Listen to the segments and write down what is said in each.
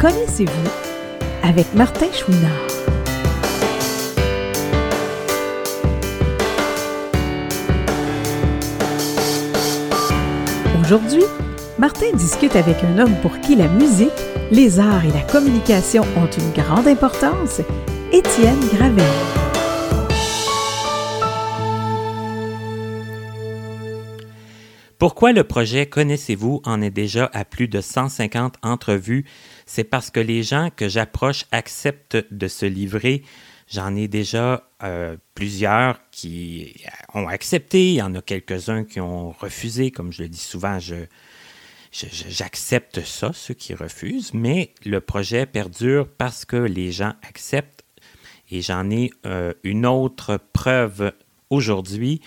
Connaissez-vous avec Martin Chouinard? Aujourd'hui, Martin discute avec un homme pour qui la musique, les arts et la communication ont une grande importance, Étienne Gravel. Pourquoi le projet Connaissez-vous en est déjà à plus de 150 entrevues? C'est parce que les gens que j'approche acceptent de se livrer J'en ai déjà euh, plusieurs qui ont accepté, il y en a quelques-uns qui ont refusé, comme je le dis souvent, je, j'accepte ça, ceux qui refusent, mais le projet perdure parce que les gens acceptent. Et j'en ai euh, une autre preuve aujourd'hui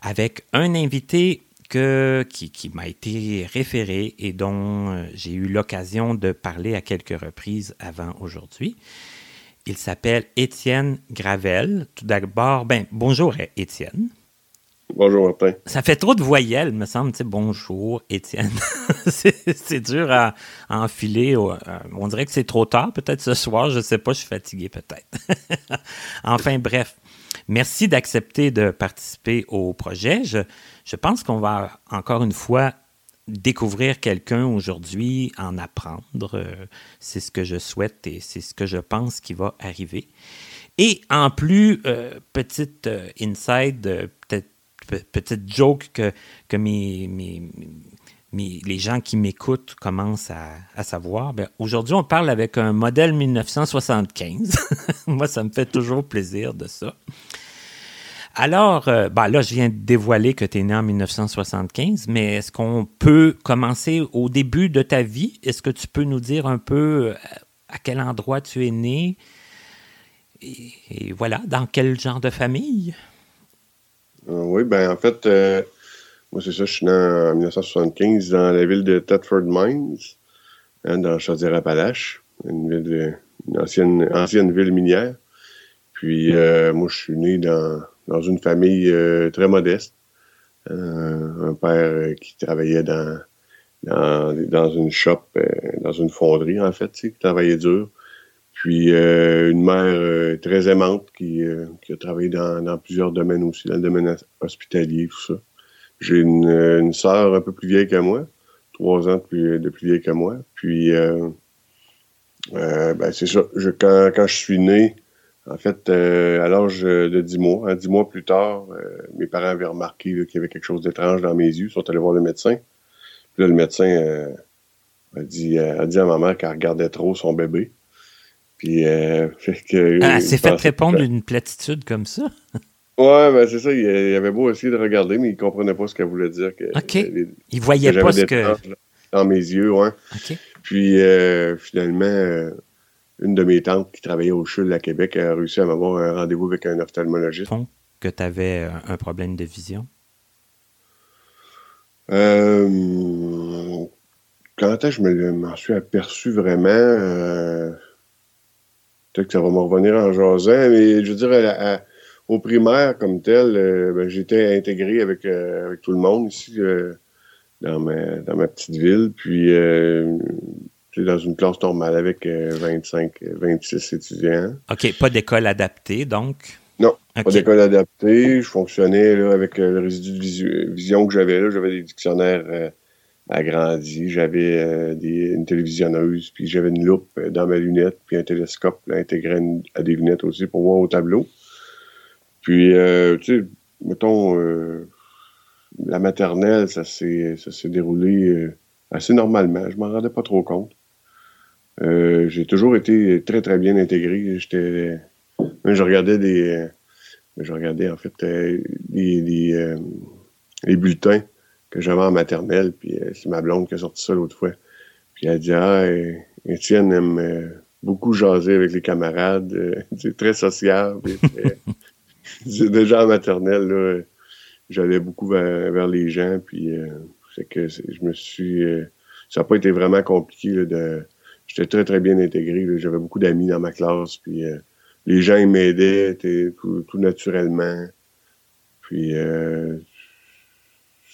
avec un invité que, qui, qui m'a été référé et dont euh, j'ai eu l'occasion de parler à quelques reprises avant aujourd'hui. Il s'appelle Étienne Gravel. Tout d'abord, ben, bonjour Étienne. Bonjour Martin. Ça fait trop de voyelles, me semble. Tu sais, bonjour Étienne. c'est dur à, enfiler. Euh, on dirait que c'est trop tard, peut-être ce soir. Je ne sais pas, je suis fatigué peut-être. enfin, bref. Merci d'accepter de participer au projet. Je, je pense qu'on va encore une fois découvrir quelqu'un aujourd'hui, en apprendre, euh, c'est ce que je souhaite et c'est ce que je pense qui va arriver. Et en plus, euh, petite euh, inside, peut-être petite joke que, que les gens qui m'écoutent commencent à, savoir. Ben, aujourd'hui, on parle avec un modèle 1975. Moi, ça me fait toujours plaisir de ça. Alors, euh, ben là, je viens de dévoiler que tu es né en 1975, mais est-ce qu'on peut commencer au début de ta vie? Est-ce que tu peux nous dire un peu euh, à quel endroit tu es né? Et, voilà, dans quel genre de famille? Euh, oui, ben en fait, moi c'est ça, je suis né en 1975 dans la ville de Thetford Mines, hein, dans Chaudière-Appalaches, une une ancienne ville minière. Puis moi, je suis né dans dans une famille euh, très modeste. Euh, un père euh, qui travaillait dans, dans, une shop, dans une fonderie, en fait, qui travaillait dur. Puis une mère très aimante qui, qui a travaillé dans, plusieurs domaines aussi, dans le domaine hospitalier, tout ça. J'ai une, une sœur un peu plus vieille que moi, trois ans de plus, de plus vieille que moi. Puis, ben, c'est ça. Je, quand, quand je suis né, en fait, euh, à l'âge de 10 mois, hein, dix mois plus tard, euh, mes parents avaient remarqué qu'il y avait quelque chose d'étrange dans mes yeux. Ils sont allés voir le médecin. Puis là, le médecin euh, a, dit, a dit à ma mère qu'elle regardait trop son bébé. Puis, fait que, ah, s'est fait répondre d'une platitude comme ça? ouais, ben c'est ça. Il, avait beau essayer de regarder, mais il comprenait pas ce qu'elle voulait dire. Que, OK. il voyait pas ce que... Dans mes yeux, ouais. OK. Puis, finalement une de mes tantes qui travaillait au CHUL à Québec a réussi à m'avoir un rendez-vous avec un ophtalmologiste. Que tu avais un problème de vision? Euh, quand est-ce que je m'en suis aperçu vraiment? Euh, peut-être que ça va me revenir en jasant, mais je veux dire, au primaire comme tel, euh, ben, j'étais intégré avec, avec tout le monde ici dans, ma, dans ma petite ville. Puis dans une classe normale avec 25, euh, 26 euh, étudiants. OK, pas d'école adaptée, donc? Non, pas d'école adaptée. Je fonctionnais là, avec euh, le résidu de vision que j'avais. J'avais des dictionnaires agrandis, j'avais une télévisionneuse, puis j'avais une loupe dans ma lunette, puis un télescope intégré à des lunettes aussi pour voir au tableau. Puis, tu sais, mettons, la maternelle, ça s'est déroulé assez normalement. Je m'en rendais pas trop compte. Euh, j'ai toujours été très, très bien intégré. J'étais. Je regardais des. Je regardais en fait euh, les, euh, les, bulletins que j'avais en maternelle, puis c'est ma blonde qui a sorti ça l'autre fois. Puis elle dit Ah, Étienne aime beaucoup jaser avec les camarades, c'est très social. c'est déjà en maternelle, là, j'allais beaucoup vers, les gens, puis c'est que je me suis. ça n'a pas été vraiment compliqué de j'étais très, très bien intégré. J'avais beaucoup d'amis dans ma classe. Puis euh, les gens m'aidaient tout, tout, naturellement. Puis euh,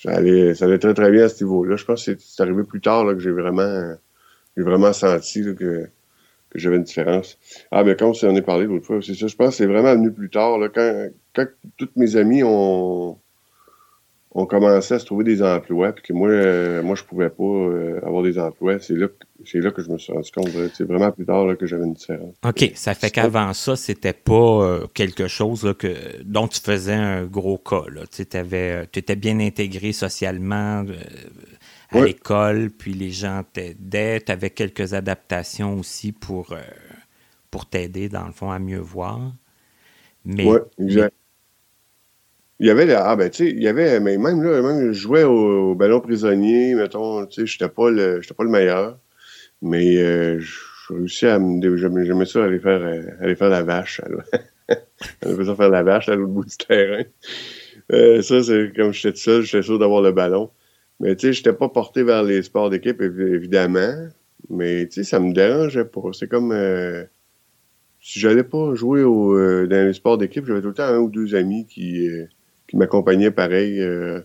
ça, allait, ça allait très, très bien à ce niveau-là. Je pense que c'est arrivé plus tard là, que j'ai vraiment, j'ai vraiment senti que que j'avais une différence. Ah, mais comme on en est parlé l'autre fois, c'est ça. Je pense que c'est vraiment venu plus tard, là, quand, quand toutes mes amis ont, ont commencé à se trouver des emplois, puis que moi, euh, moi je pouvais pas euh, avoir des emplois. C'est là, c'est là que je me suis rendu compte. C'est vraiment plus tard là, que j'avais une différence. OK, ça fait qu'avant ça, c'était pas euh, quelque chose là, que, dont tu faisais un gros cas. Tu étais bien intégré socialement à l'école, puis les gens t'aidaient. Tu avais quelques adaptations aussi pour, pour t'aider, dans le fond, à mieux voir. Mais, oui, exact. Il y avait, ah ben tu sais, il y avait, mais même là, même je jouais au, ballon prisonnier, mettons, tu sais, j'étais pas le, j'étais pas le meilleur, mais euh, je réussis à me, j'aimais ça aller faire, euh, aller faire la vache, aller ça faire la vache à l'autre bout du terrain. Euh, ça, c'est comme j'étais tout seul, j'étais sûr d'avoir le ballon. Mais tu sais, j'étais pas porté vers les sports d'équipe, évidemment, mais tu sais, ça me dérangeait pas. C'est comme, euh, si j'allais pas jouer au, dans les sports d'équipe, j'avais tout le temps un ou deux amis qui qui m'accompagnait pareil, euh,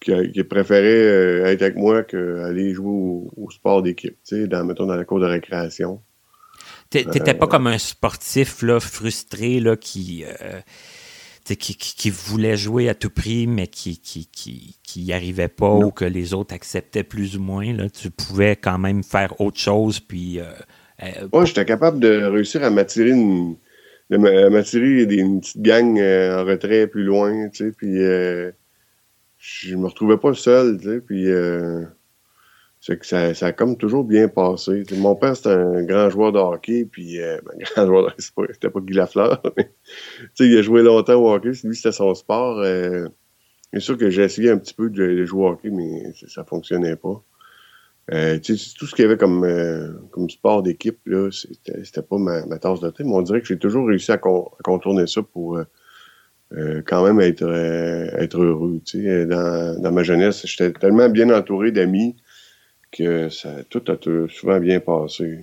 qui, préférait euh, être avec moi qu'aller jouer au, sport d'équipe, tu sais, dans, mettons, dans la cour de récréation. T'étais pas euh, comme un sportif là, frustré là, qui, qui, qui, voulait jouer à tout prix, mais qui qui, qui, arrivait pas ou que les autres acceptaient plus ou moins. Là. Tu pouvais quand même faire autre chose. Puis, Moi, j'étais capable de réussir à m'attirer une, de m'attirer une petite gang euh, en retrait plus loin, tu sais, puis euh, je me retrouvais pas seul, tu sais, puis euh, c'est que ça, ça a comme toujours bien passé. mon père, c'était un grand joueur de hockey, puis ben, grand joueur de c'était pas, Guy Lafleur, mais il a joué longtemps au hockey, lui, c'était son sport. c'est sûr que j'ai essayé un petit peu de, jouer au hockey, mais ça fonctionnait pas. Euh, tout ce qu'il y avait comme, euh, comme sport d'équipe, là, c'était pas ma, ma, tasse de thé, mais on dirait que j'ai toujours réussi à, contourner ça pour euh, euh quand même être, euh, être heureux. Dans, dans ma jeunesse, j'étais tellement bien entouré d'amis que ça tout a souvent bien passé.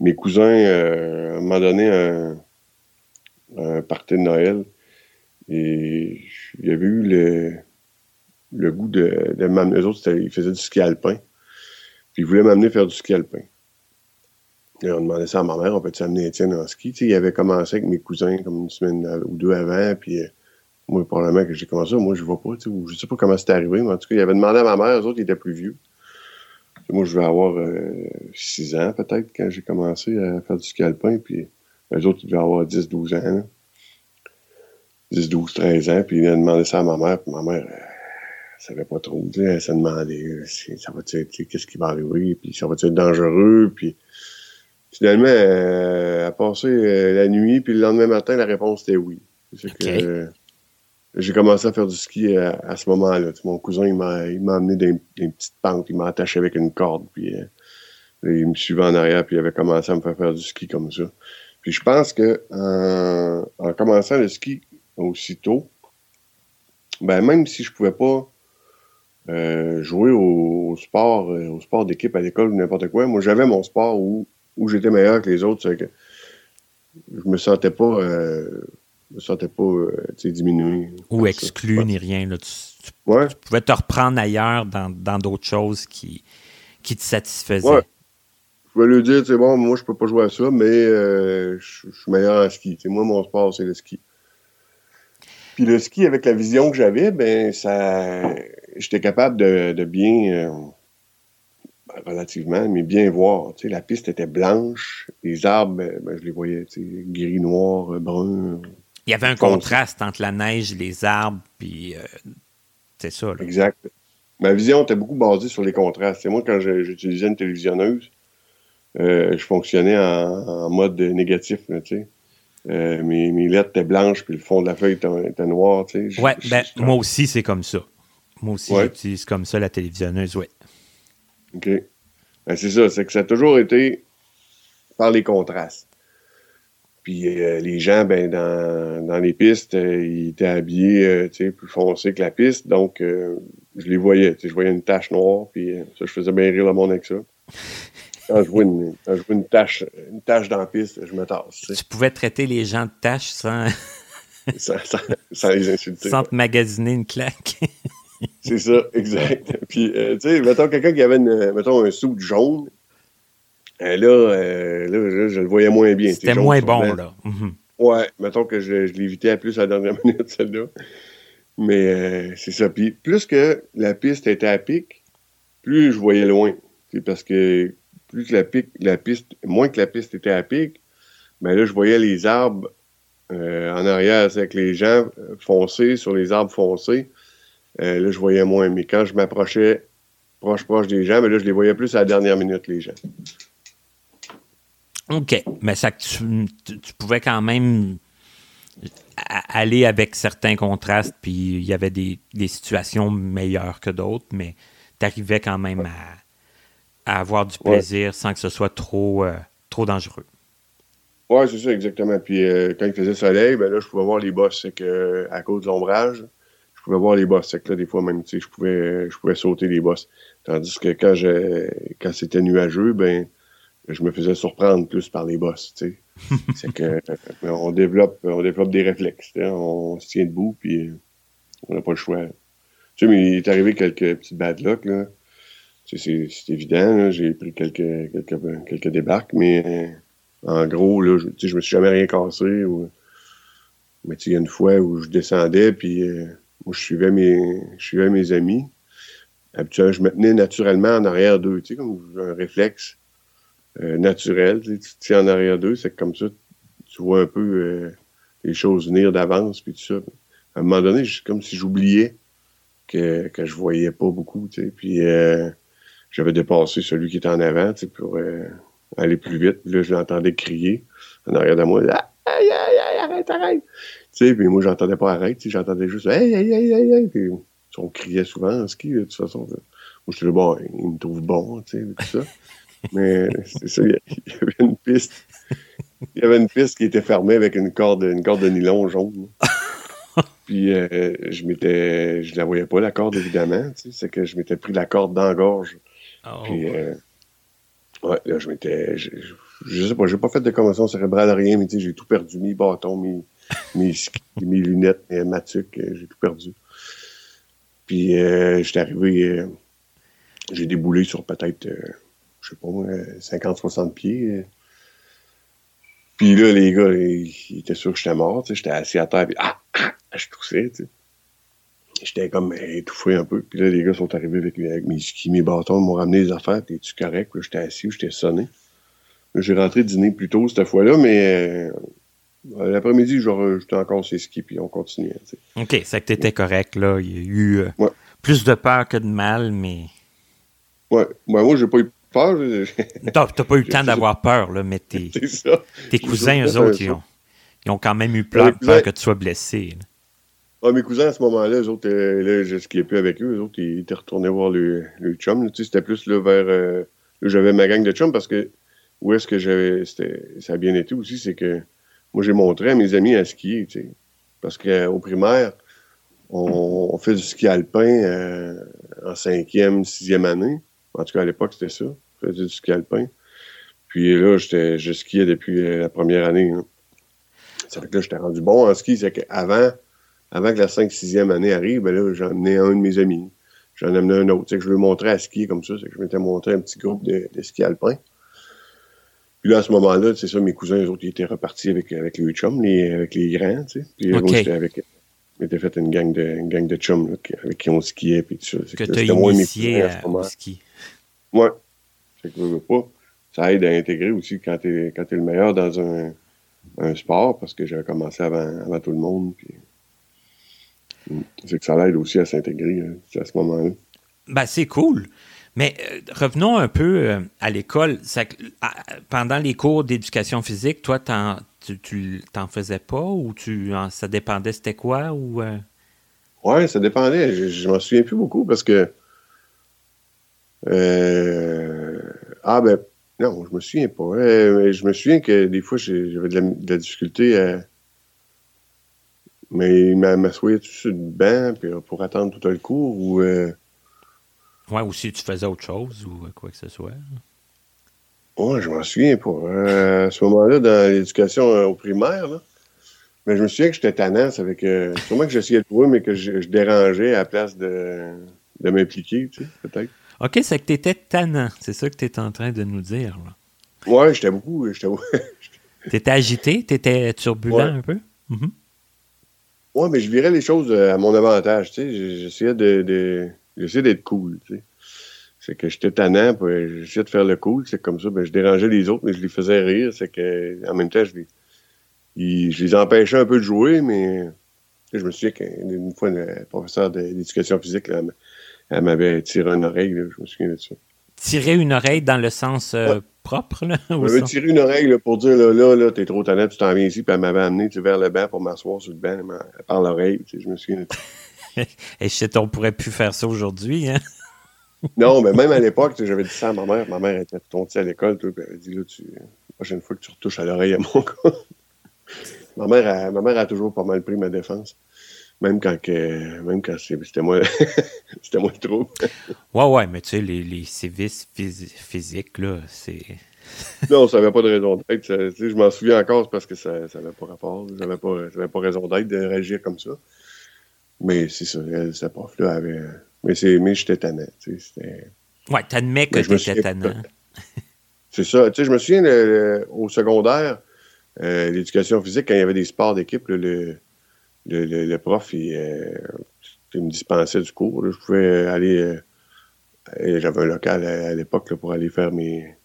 Mes cousins, à un moment donné, un, un party de Noël, et il y avait eu le le goût de, de m'amener. Eux autres, ils faisaient du ski alpin. Puis ils voulaient m'amener faire du ski alpin. Et on demandait ça à ma mère, on peut-tu amener Étienne en ski? Tu sais, il avait commencé avec mes cousins comme une semaine ou deux avant, puis euh, moi, probablement que j'ai commencé, moi, je vois pas, tu sais, je sais pas comment c'était arrivé, mais en tout cas, il avait demandé à ma mère, eux autres, ils étaient plus vieux. moi, je vais avoir euh, six ans, peut-être, quand j'ai commencé à faire du ski alpin, puis eux autres, ils devaient avoir 10, 12 ans, 10, 12, 13 ans, puis il a demandé ça à ma mère, puis ma mère, savait pas trop. Elle se demandait euh, ça va être, qu'est-ce qui va arriver, puis ça va être dangereux, puis finalement, euh, elle a passé euh, la nuit, puis le lendemain matin, la réponse était oui. que j'ai commencé à faire du ski à, ce moment-là. Mon cousin, il m'a, il m'a amené des, petites pentes, il m'a attaché avec une corde, puis il me suivait en arrière, puis il avait commencé à me faire faire du ski comme ça. Puis je pense que en, commençant le ski aussitôt, ben même si je pouvais pas euh, jouer au, sport, euh, au sport d'équipe à l'école ou n'importe quoi. Moi, j'avais mon sport où, où j'étais meilleur que les autres. Que je me sentais pas, euh, me sentais pas diminué. Ou exclu ni rien. Là. Tu, pouvais te reprendre ailleurs dans d'autres choses qui, qui te satisfaisaient. Ouais. Je pouvais lui dire, c'est bon, moi, je peux pas jouer à ça, mais je, suis meilleur en ski. moi, mon sport, c'est le ski. Puis le ski, avec la vision que j'avais, ben ça j'étais capable de, bien euh, ben, relativement, mais bien voir. Tu sais, la piste était blanche, les arbres, ben, ben je les voyais, tu sais, gris, noir, brun. Il y avait un contraste entre la neige, les arbres, puis euh, c'est ça. Là. Exact. Ma vision était beaucoup basée sur les contrastes. moi, quand j'utilisais une télévisionneuse, euh, je fonctionnais en, mode négatif, tu sais. Euh, mes, mes, lettres étaient blanches, puis le fond de la feuille était, noir. Tu sais. Ouais, ben, moi aussi, c'est comme ça. Moi aussi, j'utilise comme ça la télévisionneuse, oui. OK. Ben, c'est ça, c'est que ça a toujours été par les contrastes. Puis euh, les gens, ben, dans, dans les pistes, euh, ils étaient habillés plus foncés que la piste, donc je les voyais. Je voyais une tache noire, puis ça, je faisais bien rire le monde avec ça. Quand je vois une, quand je vois une tache, une tache dans la piste, je me tasse. Tu pouvais traiter les gens de taches sans... sans, sans, les insulter. Sans te magasiner une claque. C'est ça, exact. Puis, euh, tu sais, mettons quelqu'un qui avait, une, mettons, un sou jaune, là, là, je le voyais moins bien. C'était moins bon, là. Mhm. Ouais, mettons que je, je l'évitais à plus à la dernière minute, celle-là. Mais c'est ça. Puis plus que la piste était à pic, plus je voyais loin. Parce que plus que la, la piste, moins que la piste était à pic, ben là, je voyais les arbres euh, en arrière, c'est avec les gens euh, foncés, sur les arbres foncés. Euh, là, je voyais moins. Mais quand je m'approchais proche, proche des gens, ben là, je les voyais plus à la dernière minute, les gens. OK. Mais ça, tu, tu pouvais quand même aller avec certains contrastes, puis il y avait des, situations meilleures que d'autres, mais tu arrivais quand même à, avoir du plaisir sans que ce soit trop, trop dangereux. Oui, c'est ça, exactement. Puis euh, quand il faisait soleil, ben là, je pouvais voir les bosses secs à cause de l'ombrage. Je pouvais voir les bosses secs là, des fois même, tu sais, je pouvais, je pouvais sauter les bosses. Tandis que quand je, quand c'était nuageux, ben, je me faisais surprendre plus par les bosses, tu sais. c'est que, on développe, on développe des réflexes, on se tient debout, puis on n'a pas le choix. Tu sais, mais il est arrivé quelques petites bad luck, là. Tu sais, c'est évident, j'ai pris quelques, quelques, quelques débarques, mais en gros, là, je, je me suis jamais rien cassé. Ou... Mais il y a une fois où je descendais, puis euh, je suivais mes, je suivais mes amis. Habituellement, je me tenais naturellement en arrière d'eux, tu sais, comme un réflexe euh, naturel. Tu te en arrière d'eux, c'est comme ça, tu vois un peu euh, les choses venir d'avance, puis tout ça. À un moment donné, c'est comme si j'oubliais que, que je voyais pas beaucoup, tu sais. Puis j'avais dépassé celui qui était en avant, pour aller plus vite. Puis là, je l'entendais crier en arrière de moi. Ah, aïe, aïe, aïe, arrête, arrête. Tu sais, puis moi, j'entendais pas arrête. J'entendais juste aïe, aïe, aïe, aïe, aïe. Puis on criait souvent en ski, de toute façon. Moi, je suis là, bon, il me trouve bon, tu sais, tout ça. Mais c'est ça, il y avait une piste. Il y avait une piste qui était fermée avec une corde, une corde de nylon jaune. Puis euh, je m'étais. Je la voyais pas, la corde, évidemment. Tu sais, c'est que je m'étais pris la corde dans la gorge. Oh, puis euh, Ouais, là, je m'étais. Je, je, sais pas, j'ai pas fait de commotion cérébrale, rien, mais tu sais, j'ai tout perdu. Mes bâtons, mes, mes, lunettes, mes matuques, euh, j'ai tout perdu. Puis, euh, j'étais arrivé. Euh, j'ai déboulé sur peut-être, euh, je sais pas moi, 50-60 pieds. Puis là, les gars, ils, étaient sûrs que j'étais mort, j'étais assis à terre, puis ah, ah, je toussais, tu sais j'étais comme étouffé un peu. Puis là, les gars sont arrivés avec, mes skis, mes bâtons, m'ont ramené les affaires. T'es-tu correct? J'étais assis, j'étais sonné. J'ai rentré dîner plus tôt cette fois-là, mais euh, l'après-midi, j'étais encore les skis, puis on continuait. OK, c'est que t'étais correct, là. Il y a eu euh, plus de peur que de mal, mais... Ouais, ben, moi, j'ai pas eu peur. T'as pas eu le temps d'avoir peur, là, mais tes, tes cousins, eux autres, ils ont, ils ont, quand même eu peur, peur que tu sois blessé. Ah, mes cousins, à ce moment-là, eux autres, euh, là, je skiais plus avec eux. Eux autres, ils étaient retournés voir le, le chum. Tu c'était plus là, vers. Euh, j'avais ma gang de chum parce que où est-ce que j'avais. Ça a bien été aussi, c'est que moi, j'ai montré à mes amis à skier. Tu sais, parce qu'au primaire, on, fait du ski alpin euh, en cinquième, sixième année. En tout cas, à l'époque, c'était ça. On faisait du ski alpin. Puis là, je skiais depuis la première année. Hein. Ça fait que là, j'étais rendu bon en ski. C'est qu'avant avant que la 5-6e année arrive, ben là, j'en amené un de mes amis. J'en ai amené un autre. C'est que je lui montrer à skier comme ça. C'est que je m'étais montré un petit groupe de, ski alpin. Puis là, à ce moment-là, c'est ça, mes cousins, eux autres, ils étaient repartis avec, avec les chums, les, avec les grands, tu sais. Puis moi, j'étais avec. m'étais fait une gang de, une gang de chums là, avec qui on skiait. Puis tout ça. Que, tu as initié à, au ski. Ouais. C'est que je veux pas. Ça aide à intégrer aussi quand tu es, es, le meilleur dans un, un sport, parce que j'avais commencé avant, avant tout le monde. Puis c'est que ça l'aide aussi à s'intégrer hein, à ce moment-là. Ben, c'est cool. Mais euh, revenons un peu euh, à l'école. Pendant les cours d'éducation physique, toi, tu t'en faisais pas ou tu ça dépendait c'était quoi ou euh? Ça dépendait. Je, je m'en souviens plus beaucoup parce que ah ben non, je me souviens pas. je me souviens que des fois j'avais de, la difficulté à, mais il m'assoyait sur le banc pour attendre tout le cours ou. Euh... Ouais, ou si tu faisais autre chose ou quoi que ce soit. Ouais, je m'en souviens pas. Euh, à ce moment-là, dans l'éducation euh, au primaire, là, mais je me souviens que j'étais tannant. Avec, euh, sûrement que j'essayais de jouer, mais que je, dérangeais à la place de, de m'impliquer, tu sais, peut-être. OK, c'est que tu étais tannant. C'est ça que tu es en train de nous dire. Là. Ouais, j'étais beaucoup. T'étais agité? T'étais turbulent un peu? Mm Ouais, mais je virais les choses à mon avantage, tu sais. J'essayais de, j'essayais d'être cool, tu sais. C'est que j'étais tannant, j'essayais de faire le cool, c'est comme ça, ben, je dérangeais les autres, mais je les faisais rire, c'est que, en même temps, je les, je les empêchais un peu de jouer, mais je me souviens qu'une fois, le professeur d'éducation physique, elle m'avait tiré une oreille, je me souviens de ça. Tirer une oreille dans le sens euh, propre, là? Elle m'avait tiré une oreille pour dire, là, là, là t'es trop tannant, tu t'en viens ici, puis elle m'avait amené vers le banc pour m'asseoir sur le banc, par l'oreille, je me souviens de ça. Et je sais, on pourrait plus faire ça aujourd'hui, hein? non, mais même à l'époque, j'avais dit ça à ma mère. Ma mère était tombée à l'école, puis elle a dit là, tu, la prochaine fois que tu retouches à l'oreille à mon gars. ma, mère a, ma mère a toujours pas mal pris ma défense. Même quand, que, même quand c'était moi, c'était moi trop. ouais, ouais, mais tu sais, les, les sévices physiques, là, c'est. non, ça n'avait pas de raison d'être. Je m'en souviens encore parce que ça n'avait pas rapport. Ça n'avait pas, pas raison d'être de réagir comme ça. Mais c'est ça, cette prof-là avait. Mais, mais j'étais tannant. Tu sais, ouais, t'admets que t'étais tannant. c'est ça. Tu sais, je me souviens au secondaire, euh, l'éducation physique, quand il y avait des sports d'équipe, le le, prof, euh, il, me dispensait du cours. Je pouvais aller. Euh, j'avais un local à, l'époque pour aller faire mes,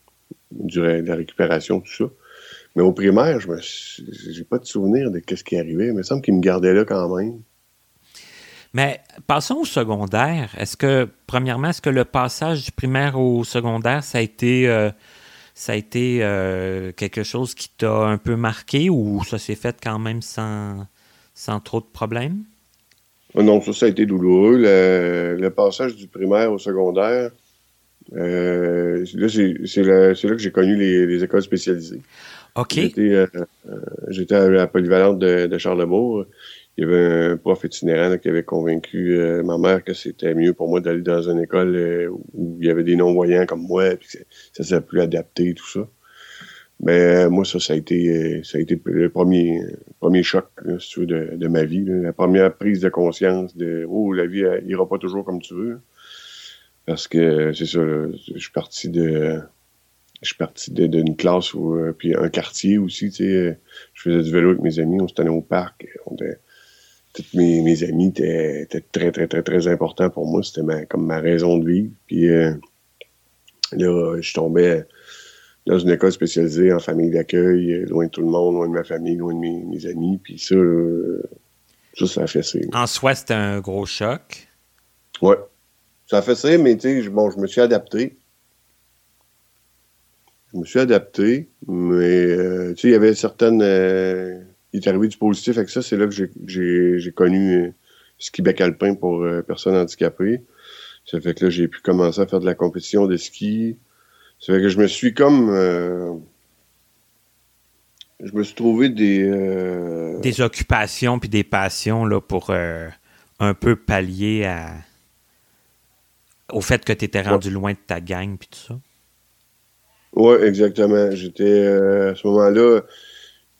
du, la récupération, tout ça. Mais au primaire, je n'ai pas de souvenir de ce qui arrivait. Il me semble qu'il me gardait là quand même. Mais passons au secondaire. Est-ce que, premièrement, est-ce que le passage du primaire au secondaire, ça a été, euh, ça a été quelque chose qui t'a un peu marqué ou ça s'est fait quand même sans, sans trop de problèmes? Ah non, ça, ça a été douloureux. Le, passage du primaire au secondaire, euh, là, c'est là, que j'ai connu les, écoles spécialisées. OK. J'étais euh, à la polyvalente de, Charlebourg. Il y avait un prof itinérant qui avait convaincu euh, ma mère que c'était mieux pour moi d'aller dans une école où il y avait des non-voyants comme moi, puis que ça serait plus adapté, tout ça. Mais euh, moi, ça, ça a été, euh, ça a été le premier, premier choc si tu veux, de, ma vie. La première prise de conscience de Oh, la vie elle, ira pas toujours comme tu veux. Parce que c'est ça, je suis parti de. Je suis parti d'une classe où, euh, puis un quartier aussi, tu sais. Je faisais du vélo avec mes amis, on se tenait au parc. Tous mes, mes amis étaient, étaient, très, très, très, très importants pour moi. C'était comme ma raison de vivre. Puis là, je tombais dans une école spécialisée en famille d'accueil, euh, loin de tout le monde, loin de ma famille, loin de mes, amis. Puis ça, euh, ça, ça a fait ça. En soi, c'était un gros choc. Ouais. Ça a fait ça, mais tu sais, bon, je me suis adapté. Je me suis adapté, mais euh, tu sais, il y avait certaines. Il est arrivé du positif avec ça. C'est là que j'ai connu ski bec alpin pour personnes handicapées. Ça fait que là, j'ai pu commencer à faire de la compétition de ski. C'est vrai que je me suis comme. Euh, je me suis trouvé des. Euh, des occupations puis des passions là, pour euh, un peu pallier à, au fait que tu étais rendu loin de ta gang puis tout ça. Oui, exactement. J'étais. à ce moment-là,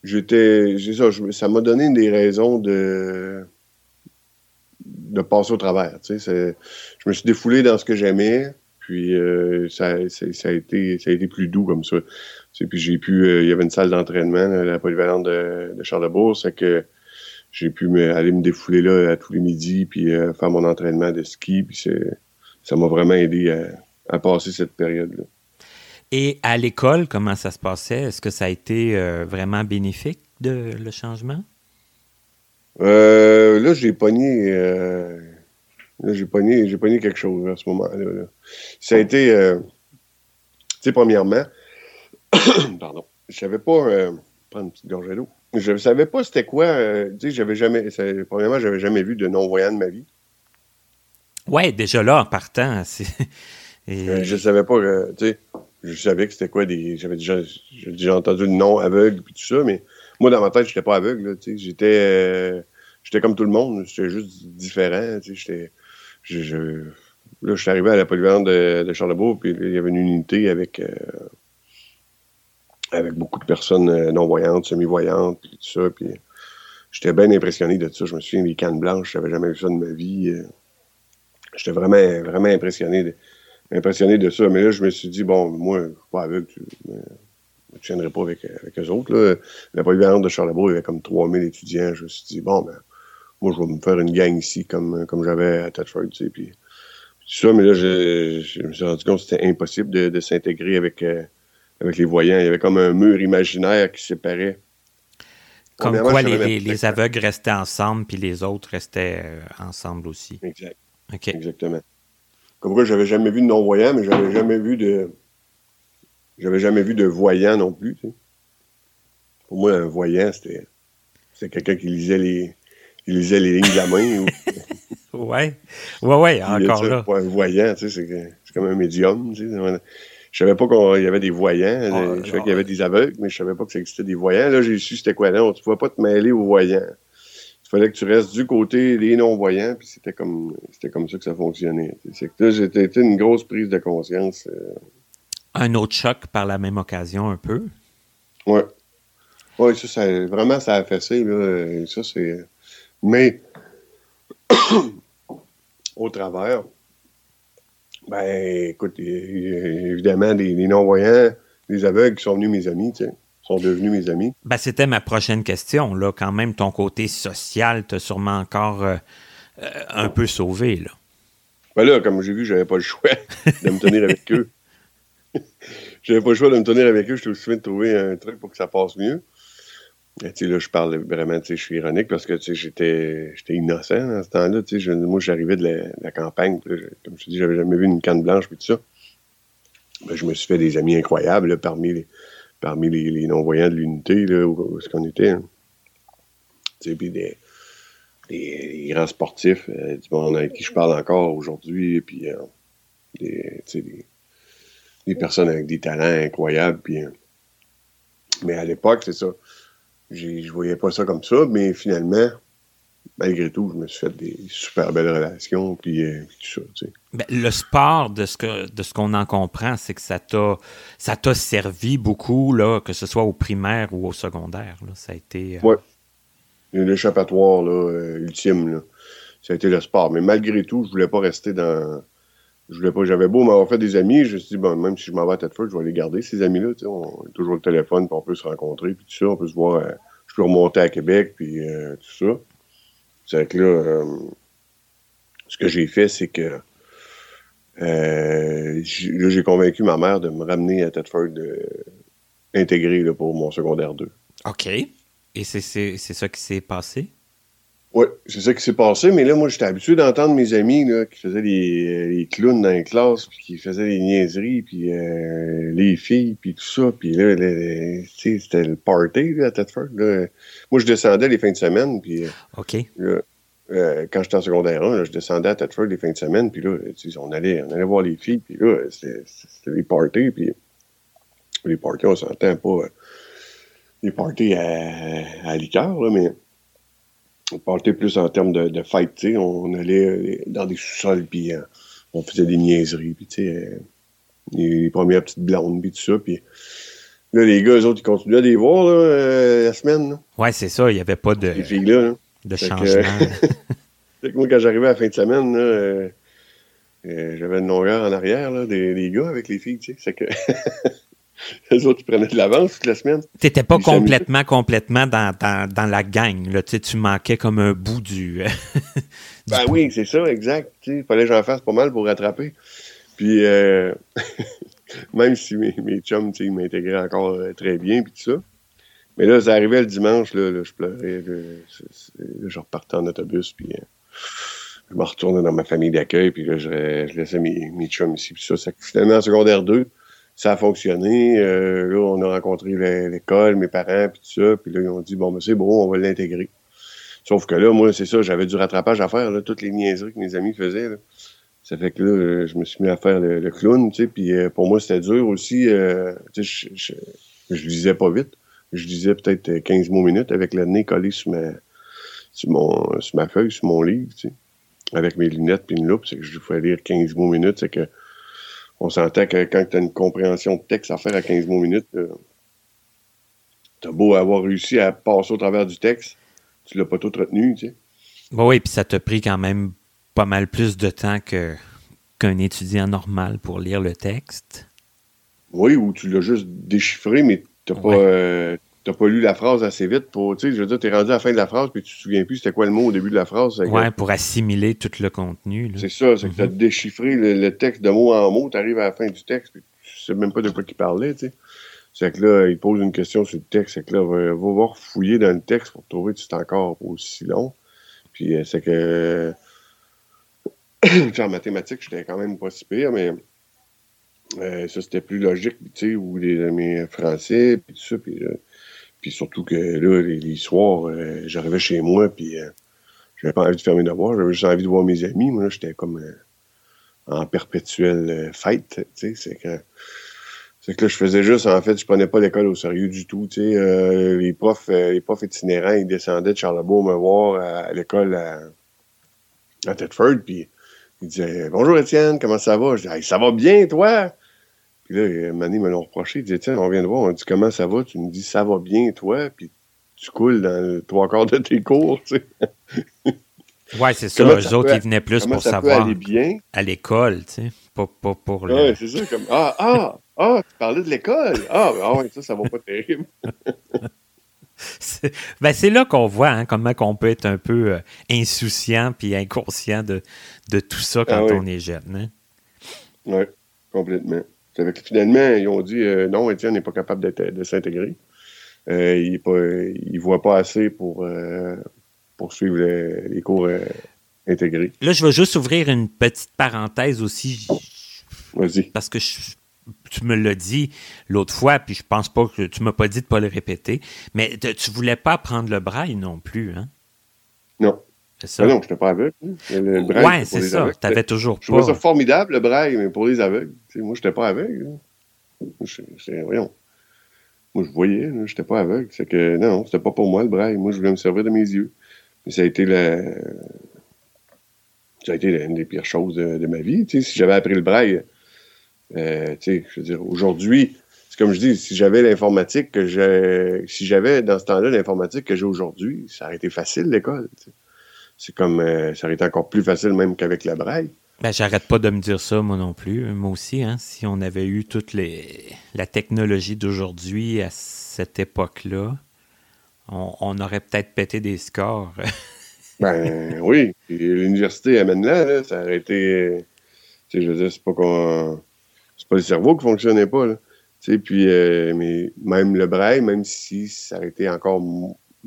j'étais. Ça, ça m'a donné des raisons de de passer au travers. Tu sais, je me suis défoulé dans ce que j'aimais. Puis euh, ça, a été, ça a été plus doux comme ça. puis j'ai pu, euh, il y avait une salle d'entraînement, à la polyvalente de, de Charlebourg, c'est que j'ai pu aller me défouler là à tous les midis, puis euh, faire mon entraînement de ski, puis ça m'a vraiment aidé à, passer cette période-là. Et à l'école, comment ça se passait? Est-ce que ça a été vraiment bénéfique, de, le changement? là, j'ai pogné j'ai pogné, j'ai pogné quelque chose à ce moment-là. Ça a été, euh, tu sais, premièrement, pardon, je savais pas, euh, prendre une petite gorgée d'eau, je savais pas c'était quoi, euh, tu sais, j'avais jamais, premièrement, j'avais jamais vu de non-voyant de ma vie. Ouais, déjà là, en partant, c'est... Et... je savais pas, tu sais, je savais que c'était quoi des, j'avais déjà, déjà entendu le nom aveugle puis tout ça, mais moi, dans ma tête, j'étais pas aveugle, tu sais, j'étais, j'étais comme tout le monde, j'étais juste différent, j'étais je, là, je suis arrivé à la polyvalente de, de Charlebourg, puis il y avait une unité avec, euh, avec beaucoup de personnes euh, non-voyantes, semi-voyantes, puis tout ça. Puis j'étais bien impressionné de ça. Je me souviens des cannes blanches, j'avais jamais vu ça de ma vie. Euh. J'étais vraiment, vraiment impressionné de, impressionné de ça. Mais là, je me suis dit, bon, moi, je suis pas aveugle. ne tiendrai pas avec, avec eux autres. Là. La polyvalente de Charlebourg, il y avait comme 3000 étudiants. Je me suis dit, bon, ben, moi, je vais me faire une gang ici comme, comme j'avais à Tetford, tu sais. Puis, ça, mais là, je, je, me suis rendu compte que c'était impossible de, de s'intégrer avec, euh, avec les voyants. Il y avait comme un mur imaginaire qui séparait. Comme quoi les, les, les, aveugles restaient ensemble, puis les autres restaient euh, ensemble aussi. Exact. Okay. Exactement. Comme quoi, j'avais jamais vu de non-voyant, mais j'avais jamais vu de. J'avais jamais vu de voyant non plus. Tu sais. Pour moi, un voyant, c'était. C'était quelqu'un qui lisait les. Lisait les lignes de la main. ou... ouais. Ouais, ouais, encore là. Pour un voyant, tu sais, c'est comme un médium. Tu sais. Je savais pas qu'il y avait des voyants. Oh, je savais qu'il y avait des aveugles, mais je savais pas que ça existait des voyants. Là, j'ai su c'était quoi là. Tu pouvais pas te mêler aux voyants. Il fallait que tu restes du côté des non-voyants, puis c'était comme c'était comme ça que ça fonctionnait. C'est que là, c'était une grosse prise de conscience. Euh... Un autre choc par la même occasion, un peu? Oui. Oui, ça, ça, vraiment, ça a fessé, là. Ça, c'est. Mais au travers, ben, écoute, évidemment, des, des non-voyants, des aveugles qui sont venus mes amis, tu sais, sont devenus mes amis. Ben, c'était ma prochaine question, là. Quand même, ton côté social t'a sûrement encore euh, euh, un peu sauvé, là. Ben là, comme j'ai vu, j'avais pas le choix de me tenir avec eux. j'avais pas le choix de me tenir avec eux. Je suis aussi de trouver un truc pour que ça passe mieux. Là, je parle vraiment, je suis ironique parce que, j'étais, innocent à ce temps-là, moi, j'arrivais de, de la, campagne, comme je te dis, j'avais jamais vu une canne blanche, puis tout ça. Ben, je me suis fait des amis incroyables, là, parmi les, parmi les, les non-voyants de l'unité, là, où, où est-ce qu'on était. Hein. Tu puis des, des, des, grands sportifs, euh, du monde avec qui je parle encore aujourd'hui, puis euh, des, des, personnes avec des talents incroyables, puis... Euh, mais à l'époque, c'est ça je voyais pas ça comme ça, mais finalement, malgré tout, je me suis fait des super belles relations, puis, euh, tout ça. Tu sais. ben, le sport, de ce que de ce qu'on en comprend, c'est que ça t'a ça t'a servi beaucoup, là, que ce soit au primaire ou au secondaire. Là, ça a été. Euh... Oui. L'échappatoire là, euh, ultime, là. ça a été le sport. Mais malgré tout, je voulais pas rester dans. Je voulais pas. J'avais beau m'avoir fait des amis, je me suis dit, bon, même si je m'en vais à Tedford, je vais les garder, ces amis-là. Tu sais, on a toujours le téléphone, puis on peut se rencontrer, puis tout ça, on peut se voir. Euh, je peux remonter à Québec, puis tout ça. C'est que là, euh, ce que j'ai fait, c'est que euh, j'ai convaincu ma mère de me ramener à Tedford intégré là, pour mon secondaire 2. OK. Et c'est ça qui s'est passé? Oui, c'est ça qui s'est passé, mais là, moi, j'étais habitué d'entendre mes amis là, qui faisaient les, les, clowns dans les classes, puis qui faisaient des niaiseries, puis euh, les filles, puis tout ça. Puis là, c'était le party là, à Thetford. Là. Moi, je descendais les fins de semaine, puis OK. Là, euh, quand j'étais en secondaire 1, là, je descendais à Thetford les fins de semaine, puis là, on allait, on allait voir les filles, puis là, c'était les parties, puis les parties, on s'entend pas les parties à, à liqueur, là, mais on partait plus en termes de, de fête, tu sais. On allait dans des sous-sols, puis euh, on faisait des niaiseries, puis tu sais, euh, les, les, premières petites blondes, puis tout ça, puis là, les gars, eux autres, ils continuaient à les voir, là, euh, la semaine, là. Ouais, c'est ça, il n'y avait pas de, filles-là, hein. de changement. Que, moi, quand j'arrivais à la fin de semaine, là, euh, j'avais une longueur en arrière, là, des, des, gars avec les filles, tu sais, c'est que... Les autres, ils prenaient de l'avance toute la semaine. Tu n'étais pas complètement, complètement dans, dans, dans, la gang. Là. Tu, manquais comme un bout du. du ben oui, c'est ça, exact. Il fallait que j'en fasse pas mal pour rattraper. Puis, euh, même si mes, mes chums ils m'intégraient encore euh, très bien, puis tout ça. Mais là, ça arrivait le dimanche, là, là je pleurais. Là, je repartais en autobus, puis euh, je me retournais dans ma famille d'accueil, puis là, je, je laissais mes, mes chums ici. Puis ça, ça finalement, en secondaire 2, ça a fonctionné. Euh, là, on a rencontré l'école, mes parents, puis tout ça. Puis là, ils ont dit, bon, ben c'est bon, on va l'intégrer. Sauf que là, moi, c'est ça, j'avais du rattrapage à faire, là, toutes les niaiseries que mes amis faisaient. Là. Ça fait que là, je me suis mis à faire le, clown, tu sais, puis euh, pour moi, c'était dur aussi. Euh, tu sais, je, je, je, lisais pas vite. Je lisais peut-être 15 mots minutes avec le nez collé sur ma, sur, mon, sur ma feuille, sur mon livre, tu sais, avec mes lunettes puis une loupe. C'est que je pouvais lire 15 mots minutes. C'est que on s'entend que quand tu as une compréhension de texte à faire à 15 mots minutes, euh, t'as beau avoir réussi à passer au travers du texte, tu l'as pas tout retenu, tu sais. Bon, oui, puis ça t'a pris quand même pas mal plus de temps que qu'un étudiant normal pour lire le texte. Oui, ou tu l'as juste déchiffré, mais t'as pas, euh, pas lu la phrase assez vite pour, tu sais, je veux dire, t'es rendu à la fin de la phrase, puis tu te souviens plus c'était quoi le mot au début de la phrase. Ouais, pour assimiler tout le contenu. C'est ça, c'est que t'as mm-hmm. déchiffré le, texte de mot en mot, t'arrives à la fin du texte, puis tu sais même pas de quoi il parlait, tu sais. C'est que là, il pose une question sur le texte, c'est que là, va, va voir fouiller dans le texte pour trouver si c'est encore aussi long. Puis euh, c'est que en mathématiques, j'étais quand même pas si pire, mais euh, ça, c'était plus logique, tu sais, ou les, mes français, puis tout ça, puis, euh, puis surtout que là, les, soirs, euh, j'arrivais chez moi, puis j'avais pas envie de faire mes devoirs, j'avais juste envie de voir mes amis. Moi, j'étais comme en perpétuelle fête, tu sais, c'est que... Que là, je faisais juste, en fait, je prenais pas l'école au sérieux du tout. Tu sais, les profs, les profs itinérants, ils descendaient de Charlebourg me voir à, l'école à, à Thetford, puis il disait Bonjour Étienne, comment ça va? Je dis Ça va bien, toi? Puis là, Mané me l'a reproché. Il dit Tiens, on vient de voir, on dit Comment ça va? Tu me dis Ça va bien, toi? Puis tu coules dans le trois quarts de tes cours, tu sais. Ouais, c'est ça. Eux autres, ils venaient plus pour savoir. Aller bien? À l'école, tu sais. Pas, pas pour le. Ouais, c'est ça. Comme Ah, ah, ah, tu parlais de l'école? Ah, ben, ah ouais, ça, ça va pas terrible. ben c'est là qu'on voit hein, comment on peut être un peu euh, insouciant puis inconscient de, de tout ça quand ah on est jeune. Hein? Oui, complètement. Finalement, ils ont dit euh, non, Étienne n'est pas capable de s'intégrer. Euh, il ne voit pas assez pour, pour suivre les, cours intégrés. Là, je vais juste ouvrir une petite parenthèse aussi. Vas-y. Parce que je, tu me l'as dit l'autre fois, puis je pense pas que tu m'as pas dit de pas le répéter, mais tu voulais pas prendre le braille non plus, hein? Non. C'est ça? Ah non, je n'étais pas aveugle. Le braille, ouais, c'est ça. Tu avais toujours pas. Je trouvais ça formidable, le braille, mais pour les aveugles. moi, je n'étais pas aveugle. C'est, voyons. Moi, je voyais, je n'étais pas aveugle. C'est que, non, c'était pas pour moi, le braille. Moi, je voulais me servir de mes yeux. Mais ça a été la... Ça a été une des pires choses de, ma vie. si j'avais appris le braille euh, je veux dire, aujourd'hui, c'est comme je dis, si j'avais l'informatique que j'ai, si j'avais dans ce temps-là l'informatique que j'ai aujourd'hui, ça aurait été facile l'école. C'est comme, euh, ça aurait été encore plus facile même qu'avec la braille. Ben, j'arrête pas de me dire ça, moi non plus. Moi aussi, hein, si on avait eu toute les, la technologie d'aujourd'hui à cette époque-là, on, aurait peut-être pété des scores. ben oui. L'université amène là, là, ça aurait été. je veux dire, c'est pas qu'on c'est pas le cerveau qui fonctionnait pas. Là. puis, euh, mais même le braille, même si ça aurait été encore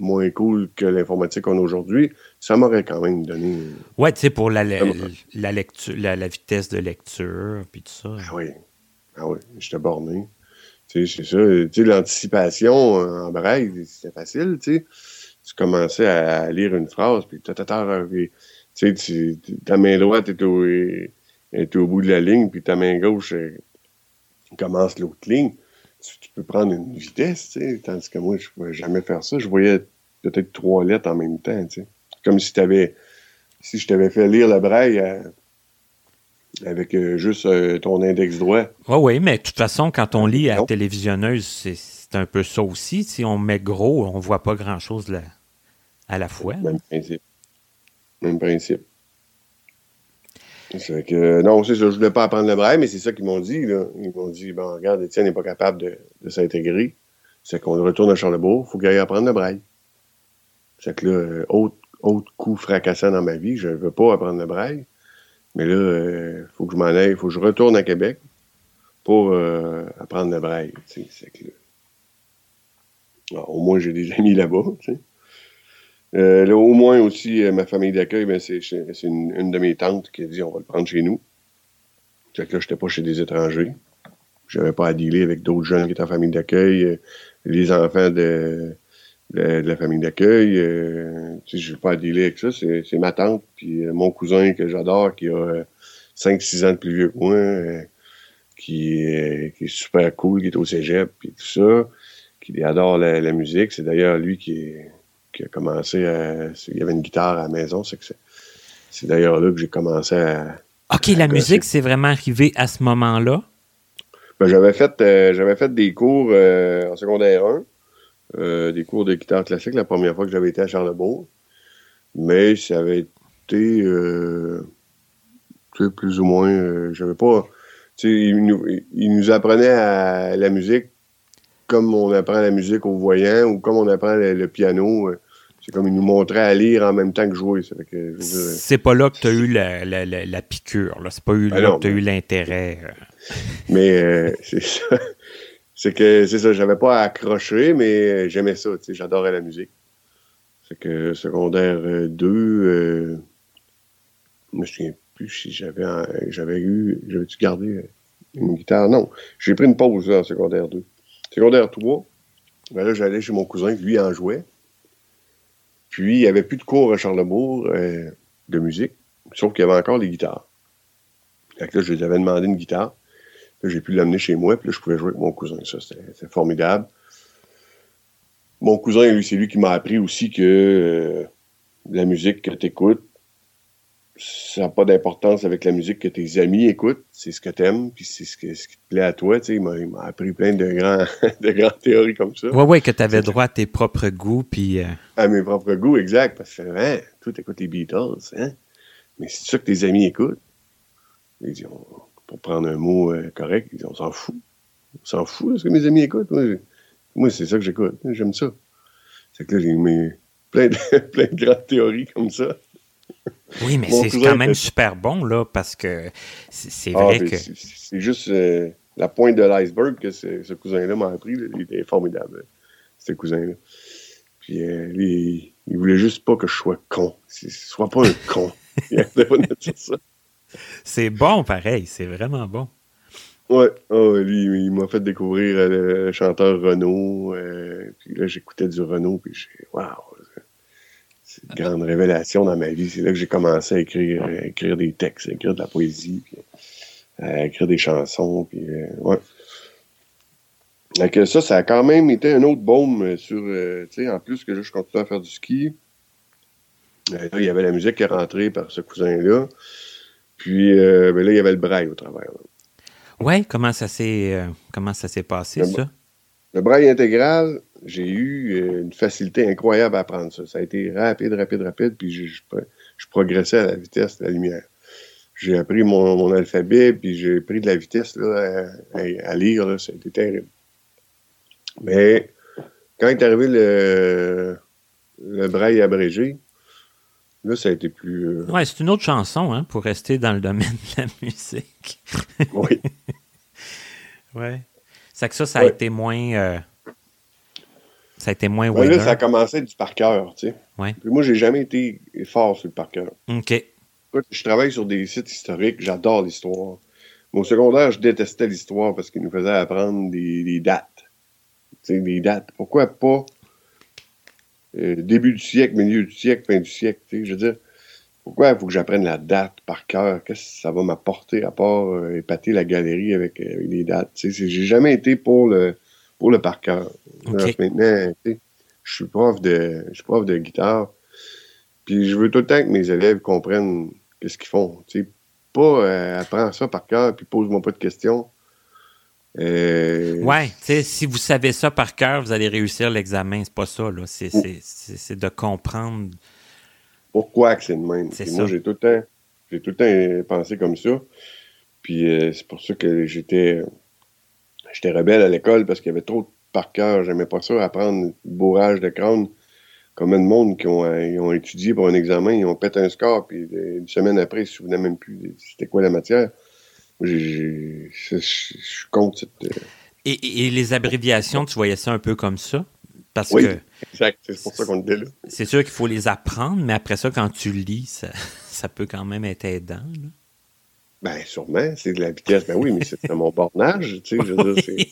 moins cool que l'informatique qu'on a aujourd'hui, ça m'aurait quand même donné. Ouais, tu sais, pour la, la, lecture, la, vitesse de lecture, puis tout ça. Ah oui. Ah oui, j'étais borné. Tu sais, c'est ça. Tu sais, l'anticipation en braille, c'était facile, tu sais. Tu commençais à lire une phrase, puis tu sais, ta main droite est au est au bout de la ligne, puis ta main gauche commence l'autre ligne, tu, peux prendre une vitesse, tu sais, tandis que moi, je ne pouvais jamais faire ça. Je voyais peut-être trois lettres en même temps, tu sais. Comme si avais, si je t'avais fait lire la braille euh, avec euh, juste euh, ton index droit. Oui, oui, mais de toute façon, quand on lit à la télévisionneuse, c'est un peu ça aussi. Si on met gros, on ne voit pas grand-chose à la fois. Même principe. Même principe. Que, non, c'est ça, je voulais pas apprendre le braille, mais c'est ça qu'ils m'ont dit, là. Ils m'ont dit, bon, regarde, Étienne n'est pas capable de, s'intégrer. C'est qu'on retourne à Charlebourg, il faut qu'il aille apprendre le braille. C'est que là, euh, autre, autre coup fracassant dans ma vie, je ne veux pas apprendre le braille. Mais là, il euh, faut que je m'en aille, il faut que je retourne à Québec pour euh, apprendre le braille. C'est que au moins, j'ai des amis là-bas. Euh, là, au moins aussi, euh, ma famille d'accueil, ben, c'est une, de mes tantes qui a dit on va le prendre chez nous. C'est que là, je n'étais pas chez des étrangers. Je n'avais pas à dealer avec d'autres jeunes qui étaient en famille d'accueil. Euh, les enfants de, la famille d'accueil. je n'ai pas à dealer avec ça. C'est ma tante, puis mon cousin que j'adore, qui a 5-6 ans de plus vieux que moi, qui, est super cool, qui est au cégep, puis tout ça, qui adore la musique. C'est d'ailleurs lui qui est qui a commencé à. Il y avait une guitare à la maison, c'est que c'est d'ailleurs là que j'ai commencé à. OK, la musique, c'est vraiment arrivé à ce moment-là? Ben, j'avais fait, euh, j'avais fait des cours euh, en secondaire 1, euh, des cours de guitare classique la première fois que j'avais été à Charlebourg. Mais ça avait été plus ou moins. j'avais pas. Il nous, il nous apprenait à la musique comme on apprend la musique au voyant ou comme on apprend le, piano. Euh, c'est comme ils nous montraient à lire en même temps que jouer. C'est pas là que tu as eu la, la, la, piqûre. C'est pas eu ben là que tu as eu l'intérêt. Euh. Mais c'est ça. C'est que c'est ça, j'avais pas accroché, mais j'aimais ça. J'adorais la musique. C'est que secondaire 2, euh, je me souviens plus si j'avais j'avais eu. J'avais-tu gardé une guitare? Non. J'ai pris une pause en secondaire 2. Secondaire 3, ben là, j'allais chez mon cousin, lui en jouait. Puis, il n'y avait plus de cours à Charlebourg euh, de musique, sauf qu'il y avait encore les guitares. Fait que là, je lui avais demandé une guitare. Là, j'ai pu l'amener chez moi, puis là, je pouvais jouer avec mon cousin. Ça, c'était formidable. Mon cousin, lui, c'est lui qui m'a appris aussi que euh, la musique que tu écoutes, ça n'a pas d'importance avec la musique que tes amis écoutent. C'est ce que tu aimes, puis c'est ce, qui te plaît à toi. il m'a appris plein de, grands, de grandes théories comme ça. Oui, oui, que tu avais droit à tes propres goûts. Puis, euh, À mes propres goûts, exact. Parce que, hein, toi, écoutes les Beatles, hein? Mais c'est ça que tes amis écoutent. pour prendre un mot euh, correct, ils disent, on s'en fout. On s'en fout de ce que mes amis écoutent. Moi, c'est ça que j'écoute. J'aime ça. C'est que là, j'ai mis plein de, plein de grandes théories comme ça. Oui, mais c'est quand même super bon, là, parce que c'est vrai ah, que. C'est juste euh, la pointe de l'iceberg que ce cousin-là m'a appris. Il était formidable, ce cousin-là. Puis euh, lui, il voulait juste pas que je sois con. Sois pas un con. il ça. C'est bon, pareil. C'est vraiment bon. Ouais, oh, lui, il m'a fait découvrir euh, le chanteur Renault. puis là, j'écoutais du Renault, puis j'ai waouh, une grande révélation dans ma vie. C'est là que j'ai commencé à écrire, écrire des textes, à écrire de la poésie, puis à écrire des chansons. Puis, euh, ouais. Donc, ça, ça a quand même été un autre baume sur, euh, tu sais, en plus que là, je continue à faire du ski. Euh, là, il y avait la musique qui est rentrée par ce cousin-là. Puis ben là, il y avait le braille au travers. Oui, comment ça s'est comment ça s'est passé, ça? Le braille intégral, j'ai eu euh, une facilité incroyable à apprendre ça. Ça a été rapide, rapide, rapide, puis je, je, progressais à la vitesse de la lumière. J'ai appris mon, alphabet, puis j'ai pris de la vitesse là, à, lire, là, ça a été terrible. Mais quand est arrivé le, le braille abrégé, là, ça a été plus... Euh, ouais, c'est une autre chanson, hein, pour rester dans le domaine de la musique. oui. ouais. C'est que ça, ça a été moins... Euh, ça a été moins ouais, là, ça a commencé du par cœur, tu sais. Ouais. Puis moi, j'ai jamais été fort sur le par cœur. OK. je travaille sur des sites historiques, j'adore l'histoire. Au secondaire, je détestais l'histoire parce qu'il nous faisait apprendre des, dates. Tu sais, des dates. Pourquoi pas euh, début du siècle, milieu du siècle, fin du siècle, tu sais, je veux dire, pourquoi il faut que j'apprenne la date par cœur? Qu'est-ce que ça va m'apporter à part euh, épater la galerie avec, euh, les dates? Tu sais, j'ai jamais été pour le pour le par cœur. Maintenant, je suis prof de je suis prof de guitare. Puis je veux tout le temps que mes élèves comprennent qu'est-ce qu'ils font. sais, Pas euh, apprendre ça par cœur puis pose-moi pas de questions. Euh... Ouais, tu sais, si vous savez ça par cœur, vous allez réussir l'examen. C'est pas ça, là. C'est de comprendre. Pourquoi que c'est le même? Moi, j'ai tout le temps, j'ai tout le temps pensé comme ça. Puis euh, c'est pour ça que j'étais J'étais rebelle à l'école parce qu'il y avait trop de par cœur. J'aimais pas ça, apprendre bourrage de crâne. Combien de monde qui ont, euh, ont, étudié pour un examen, ils ont pété un score, puis une semaine après, ils se souvenaient même plus c'était quoi la matière. Je suis contre cette. Euh, et, les abréviations, tu voyais ça un peu comme ça? Parce oui, que. Exact, c'est pour ça qu'on était là. C'est sûr qu'il faut les apprendre, mais après ça, quand tu lis, ça, peut quand même être aidant. Ben, sûrement, c'est de la vitesse. Ben oui, mais c'est mon bornage, tu sais, je veux dire,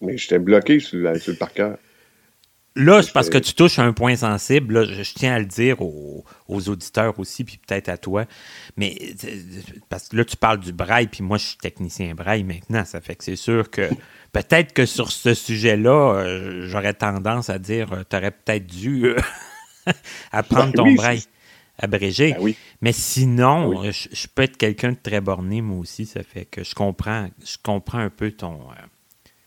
Mais j'étais bloqué sur, le parcours. Là, c'est parce que tu touches à un point sensible. Là, je, tiens à le dire aux, auditeurs aussi, puis peut-être à toi. Mais parce que là, tu parles du braille, puis moi, je suis technicien braille maintenant. Ça fait que c'est sûr que peut-être que sur ce sujet-là, euh, j'aurais tendance à dire euh, tu aurais peut-être dû euh, apprendre ben ton braille abrégé. Ben Mais sinon, je, peux être quelqu'un de très borné, moi aussi. Ça fait que je comprends, je comprends un peu ton. Euh,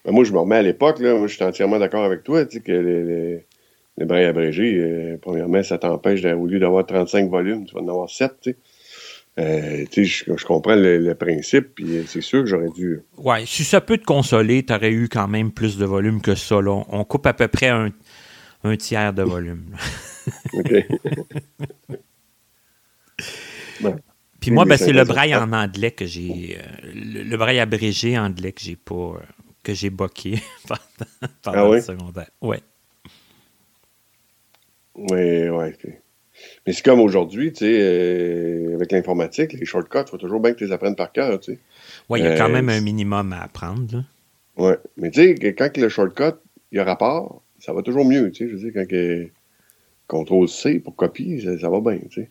ben, moi, je me remets à l'époque, là. Moi, je suis entièrement d'accord avec toi, tu sais, que les, les, abrégé, euh, premièrement, ça t'empêche, au lieu d'avoir 35 volumes, tu vas en avoir 7, tu sais. Euh, je, je, comprends le, principe, puis c'est sûr que j'aurais dû. Ouais, si ça peut te consoler, tu aurais eu quand même plus de volume que ça. Là. On coupe à peu près un, un tiers de volume. OK. Puis moi, ben, c'est le braille en anglais que j'ai. Euh, le, braille abrégé en anglais que j'ai pas. Euh, que j'ai boqué pendant, ah, oui? le secondaire. Ouais. Oui, oui. Mais c'est comme aujourd'hui, tu sais, euh, avec l'informatique, les shortcuts, il faut toujours bien que tu les apprennes par cœur, tu sais. Oui, il y a quand même un minimum à apprendre. Oui, mais tu sais, quand le shortcut, il y a rapport, ça va toujours mieux, tu sais. Je veux dire, quand que CTRL C pour copier, ça, va bien, tu sais.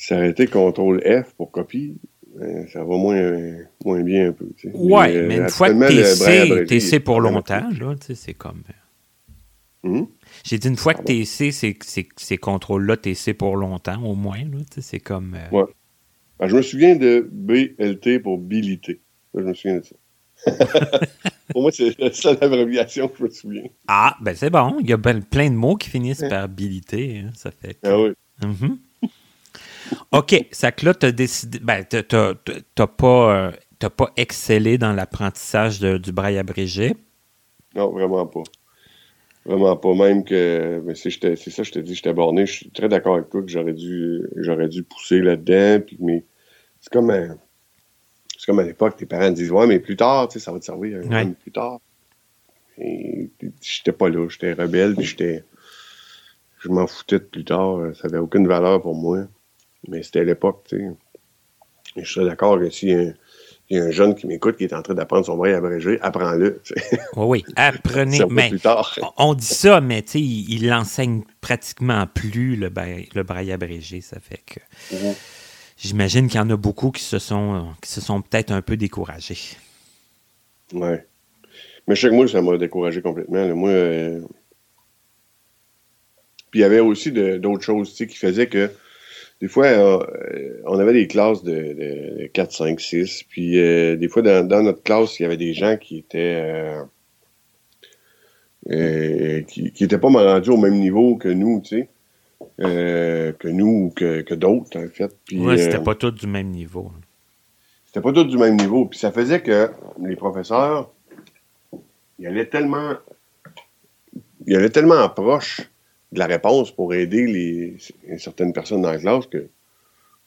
Ça été CTRL F pour copier, ben, ça va moins, moins bien un peu. Tu sais. Ouais, mais, une fois que t'es C, pour longtemps, là, tu sais, c'est comme. Euh, hum? J'ai dit une fois que t'es C, c'est ces contrôles-là, t'es C pour longtemps, au moins, là, tu sais, c'est comme. Euh, ouais. Ben, je me souviens de BLT pour bilité. Je me souviens de ça. Pour moi, c'est la seule abréviation que je me souviens. Ah, ben c'est bon. Il y a ben, plein de mots qui finissent par habilité. Hein, ça fait Ah oui. Mm-hmm. OK. Ça que là, tu as décidé. Ben, tu n'as pas, euh, pas excellé dans l'apprentissage du braille abrégé. Non, vraiment pas. Vraiment pas. Même que. c'est ça, je te dis, j'étais borné. Je suis très d'accord avec toi que j'aurais dû, j'aurais dû pousser là-dedans. mais c'est comme un c'est comme à l'époque, tes parents disent Ouais, mais plus tard, tu sais, ça va te servir un plus tard. Et j'étais pas là, j'étais rebelle, puis j'étais. Je m'en foutais de plus tard, ça n'avait aucune valeur pour moi. Mais c'était à l'époque, tu sais. Et je suis d'accord que s'il y, a un jeune qui m'écoute qui est en train d'apprendre son braille abrégé, apprends-le. Oui, oui, apprenez. mais plus tard. on dit ça, mais tu sais, il, l'enseigne pratiquement plus le, le braille abrégé. Ça fait que. Mhm. J'imagine qu'il y en a beaucoup qui se sont, qui se sont peut-être un peu découragés. Oui. Mais je sais que moi, ça m'a découragé complètement. Moi, euh, Puis il y avait aussi d'autres choses qui faisaient que des fois, euh, on avait des classes de, 4, 5, 6. Puis euh, des fois, dans, notre classe, il y avait des gens qui étaient. qui n'étaient pas rendus au même niveau que nous, tu sais. Euh, que nous ou que, d'autres, en fait. Oui, c'était euh, pas tout du même niveau. C'était pas tout du même niveau. Puis ça faisait que les professeurs, ils allaient tellement. Ils allaient tellement proche de la réponse pour aider les, certaines personnes dans la classe que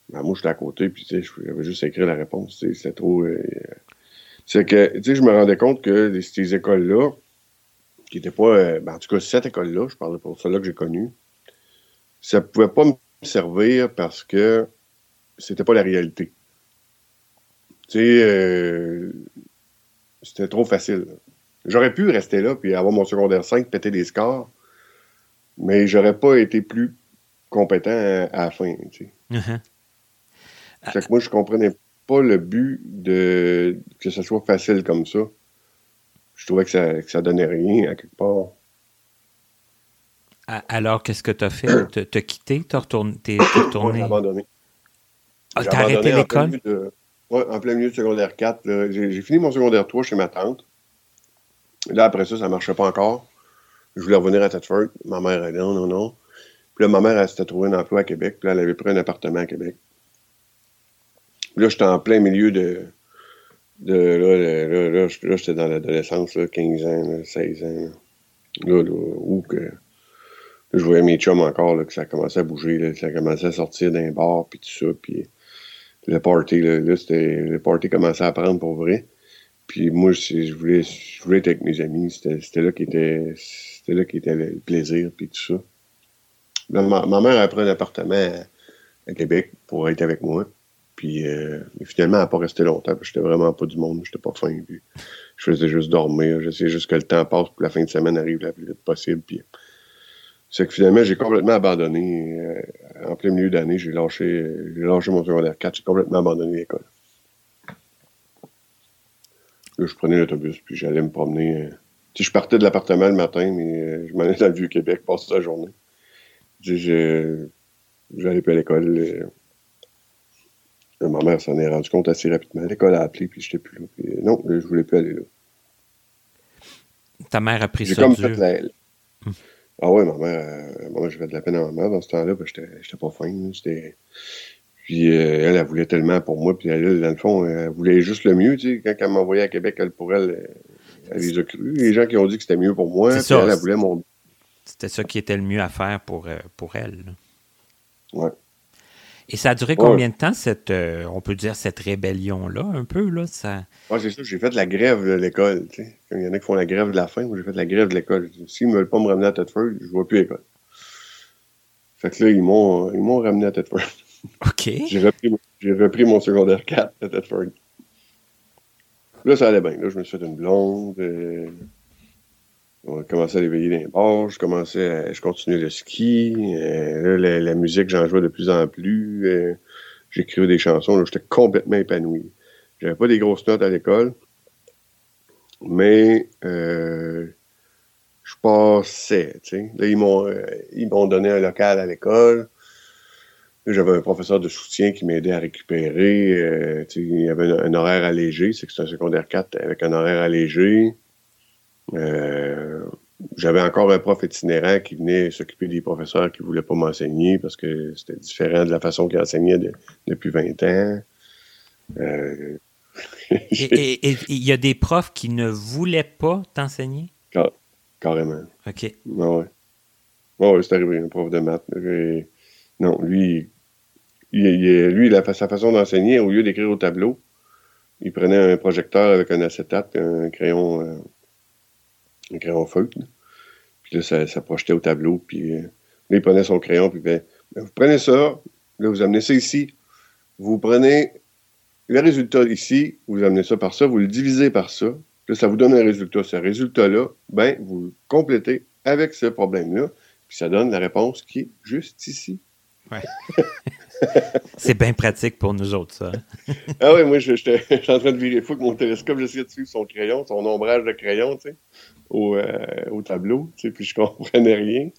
ben, moi, j'étais à côté, puis tu sais, j'avais juste écrit la réponse. C'était trop. Euh, c'est que, tu sais, je me rendais compte que ces écoles-là, qui n'étaient pas. Ben, en tout cas, cette école-là, je parle pour celle-là que j'ai connue, ça ne pouvait pas me servir parce que c'était pas la réalité. Tu sais, euh, c'était trop facile. J'aurais pu rester là puis avoir mon secondaire 5, péter des scores, mais j'aurais pas été plus compétent à, la fin. Tu sais. Uh-huh. que moi, je comprenais pas le but de que ce soit facile comme ça. Je trouvais que ça, que ça donnait rien à quelque part. Alors, qu'est-ce que tu as fait? T'as quitté? T'as retourné? T'es retourné? j'ai abandonné. Ah, t'as arrêté l'école? Oui, en plein milieu de secondaire 4. J'ai fini mon secondaire 3 chez ma tante. Là, après ça, ça ne marchait pas encore. Je voulais revenir à Thetford. Ma mère dit non, non, non. Puis là, ma mère, elle s'était trouvé un emploi à Québec. Puis là, elle avait pris un appartement à Québec. Puis là, j'étais en plein milieu de. de là, là, là, là j'étais dans l'adolescence, 15 ans, 16 ans. Là, là, où que je voyais mes chums encore, là, que ça commençait à bouger, là, que ça commençait à sortir d'un bar, puis tout ça. Puis le party, là, c'était, le party commençait à prendre pour vrai. Puis moi, je voulais, je voulais être avec mes amis. C'était, là qui était, c'était là qui était le plaisir, puis tout ça. ma, mère a pris un appartement à, Québec pour être avec moi. Puis euh, finalement, elle n'a pas resté longtemps, j'étais vraiment pas du monde, j'étais pas fin. Puis je faisais juste dormir, j'essayais juste que le temps passe pour que la fin de semaine arrive la plus vite possible. Puis c'est que finalement, j'ai complètement abandonné. Euh, en plein milieu d'année, j'ai lâché, j'ai lâché mon secondaire 4. J'ai complètement abandonné l'école. Là, je prenais l'autobus, puis j'allais me promener. Euh, je partais de l'appartement le matin, mais euh, je m'en allais dans le Vieux-Québec, passer la journée. Je, j'allais plus à l'école. ma mère s'en est rendue compte assez rapidement. L'école a appelé, puis j'étais plus là. non, je voulais plus aller là. Ta mère a pris ça comme fait la, hum. Ah ouais, ma mère, euh, moi, je de la peine à ma mère dans ce temps-là, parce que j'étais pas fin. Puis elle, elle voulait tellement pour moi. Puis elle, dans le fond, elle voulait juste le mieux. Tu sais, quand elle m'envoyait à Québec, elle, pour elle les a cru. Les gens qui ont dit que c'était mieux pour moi, puis elle, elle voulait mon. C'était ça qui était le mieux à faire pour, pour elle. Ouais. Et ça a duré combien de temps, cette, euh, on peut dire, cette rébellion-là, un peu? Là, ça... c'est ça. J'ai fait la grève de l'école. Il y en a qui font la grève de la faim. Moi, j'ai fait la grève de l'école. S'ils ne veulent pas me ramener à Thetford, je ne vois plus l'école. Fait que là, ils m'ont, ils m'ont ramené à Thetford. OK. j'ai, repris, j'ai repris mon secondaire 4 à Thetford. Là, ça allait bien. Là, je me suis fait une blonde. Euh, on a commencé à l'éveiller les bars, je commençais à, je continuais le ski, euh, là, la, musique, j'en jouais de plus en plus, euh, j'écrivais des chansons, là, j'étais complètement épanoui. J'avais pas des grosses notes à l'école, mais euh, je passais, tu sais. Là, ils m'ont, euh, ils m'ont donné un local à l'école. J'avais un professeur de soutien qui m'aidait à récupérer. Euh, il y avait un, un, horaire allégé, c'est que c'est un secondaire 4 avec un horaire allégé. Euh, j'avais encore un prof itinérant qui venait s'occuper des professeurs qui ne voulaient pas m'enseigner parce que c'était différent de la façon qu'il enseignait depuis 20 ans. Euh, et il y a des profs qui ne voulaient pas t'enseigner? carrément. OK. ouais. ouais, c'est arrivé, un prof de maths. Non, lui, sa façon d'enseigner, au lieu d'écrire au tableau, il prenait un projecteur avec un acétate, un crayon, euh, un crayon feutre. Puis là, ça, projetait au tableau. Puis euh, là, il prenait son crayon, puis fait Vous prenez ça, là, vous amenez ça ici. Vous prenez le résultat ici, vous amenez ça par ça, vous le divisez par ça. Puis là, ça vous donne un résultat. Ce résultat-là, ben, vous le complétez avec ce problème-là. Puis ça donne la réponse qui est juste ici. Ouais. c'est bien pratique pour nous autres, ça. ah oui, moi, j'étais en train de virer fou avec mon télescope. J'essayais de suivre son crayon, son ombrage de crayon, tu sais au, euh, au tableau, tu sais, puis je comprenais rien.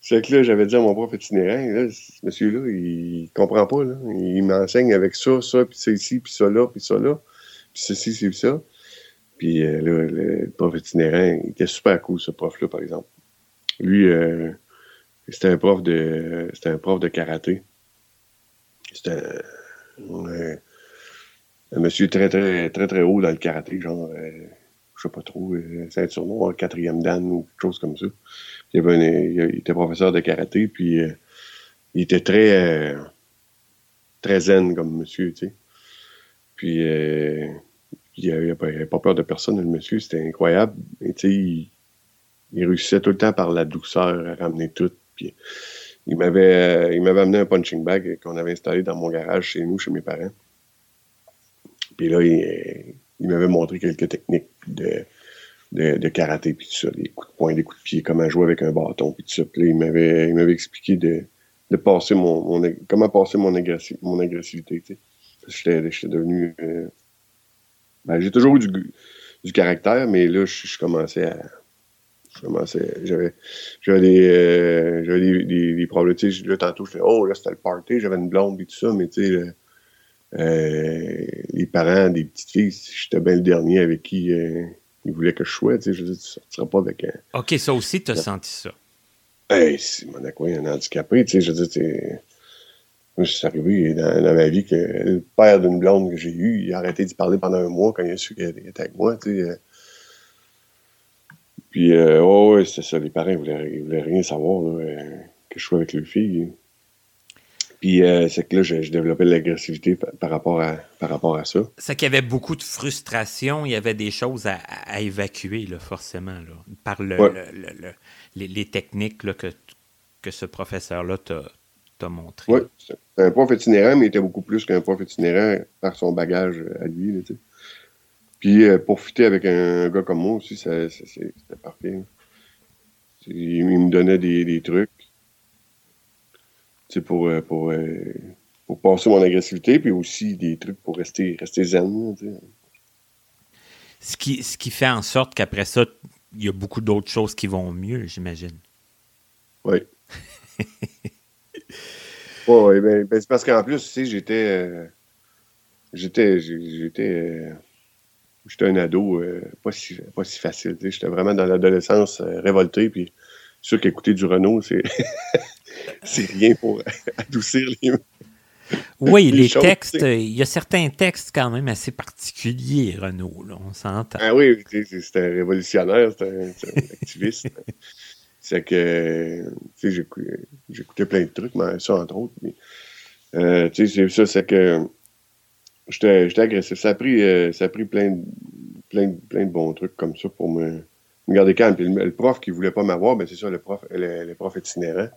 C'est que là, j'avais dit à mon prof itinérant, là, ce monsieur-là, il comprend pas, là. Il m'enseigne avec ça, ça, puis ça ici, puis ça là, puis ça là, puis ceci, c'est ça. Puis euh, là, le prof itinérant, il était super cool, ce prof-là, par exemple. Lui, euh, c'était un prof de c'était un prof de karaté. C'était un, monsieur très, très, très, très haut dans le karaté, genre je sais pas trop, euh, ceinture noire, quatrième dan ou quelque chose comme ça. Il, avait il était professeur de karaté, puis euh, il était très, euh, très zen comme monsieur, tu sais. Puis il n'avait pas, peur de personne, le monsieur, c'était incroyable. Et sais, il, réussissait tout le temps par la douceur à ramener tout. Puis il m'avait, il m'avait amené un punching bag qu'on avait installé dans mon garage chez nous, chez mes parents. Puis là, il, il m'avait montré quelques techniques de, de, karaté, puis tout ça, des coups de poing, des coups de pied, comment jouer avec un bâton, puis tout ça. Puis là, il m'avait, il m'avait expliqué de, de passer mon, comment passer mon, mon agressivité, j'étais devenu... Euh, ben, j'ai toujours eu du, du caractère, mais là, je, je commençais à... J'avais, des, euh, j'avais des, des, des, problèmes. Tu sais, là, tantôt, je fais « Oh, là, c'était le party, j'avais une blonde, et tout ça, mais tu sais... Euh, les parents des petites filles, j'étais bien le dernier avec qui euh, ils voulaient que je sois. Tu sais, je dis, tu sortiras pas avec un. OK, ça aussi, tu as senti ça. Hey, si mon il y a un handicapé, tu sais, je dis, moi, c'est arrivé dans, ma vie que le père d'une blonde que j'ai eue, il a arrêté d'y parler pendant un mois quand il a su qu'elle était avec moi, tu sais. Puis, euh, ouais, c'est ça, les parents, ils voulaient, voulaient rien savoir, là, euh, que je sois avec leur fille. Puis euh, c'est que là, je, développais de l'agressivité par, rapport à, par rapport à ça. C'est qu'il y avait beaucoup de frustration, il y avait des choses à, évacuer, là, forcément, là, par le, les, techniques là, que, que ce professeur-là t'a montré. Oui, c'est un prof itinérant, mais il était beaucoup plus qu'un prof itinérant par son bagage à lui. Là, Puis euh, pour avec un gars comme moi aussi, c'était parfait. Il, me donnait des, des trucs pour, euh, pour, euh, pour passer mon agressivité, puis aussi des trucs pour rester, rester zen. Ce qui, ce qui fait en sorte qu'après ça, il y a beaucoup d'autres choses qui vont mieux, j'imagine. Oui. oui, ben, ben, c'est parce qu'en plus, tu sais, j'étais. Euh, j'étais. J'étais. J'étais un ado pas, si, pas si facile. J'étais vraiment dans l'adolescence révolté, puis sûr qu'écouter du Renault, c'est. c'est rien pour adoucir les. Oui, les textes, il y a certains textes quand même assez particuliers, Renaud, là, on s'entend. Ah oui, c'était un révolutionnaire, c'était un, activiste. c'est que, tu sais, j'écoutais plein de trucs, mais ça, entre autres. Euh, tu sais, ça, c'est que j'étais agressif. Ça a pris, euh, ça a pris plein, de, plein, plein de bons trucs comme ça pour me, garder calme. Puis le, prof qui voulait pas m'avoir, ben c'est ça, le prof, le, prof itinérant.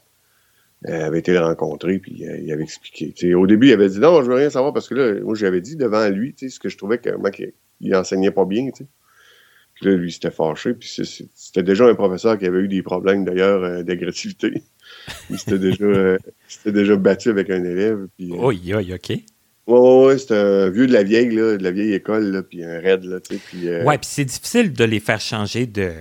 Euh, avait été le rencontrer, puis euh, il avait expliqué. au début, il avait dit non, je veux rien savoir parce que là, moi, j'avais dit devant lui, ce que je trouvais que qu'il enseignait pas bien. Puis là, lui, s'était fâché, puis c'était déjà un professeur qui avait eu des problèmes d'ailleurs d'agressivité. il s'était déjà, déjà battu avec un élève. Puis, oui, oui, OK. Ouais, ouais, c'était un vieux de la vieille, là, de la vieille école, là, puis un raid, là, tu sais. Puis, Ouais, puis c'est difficile de les faire changer de,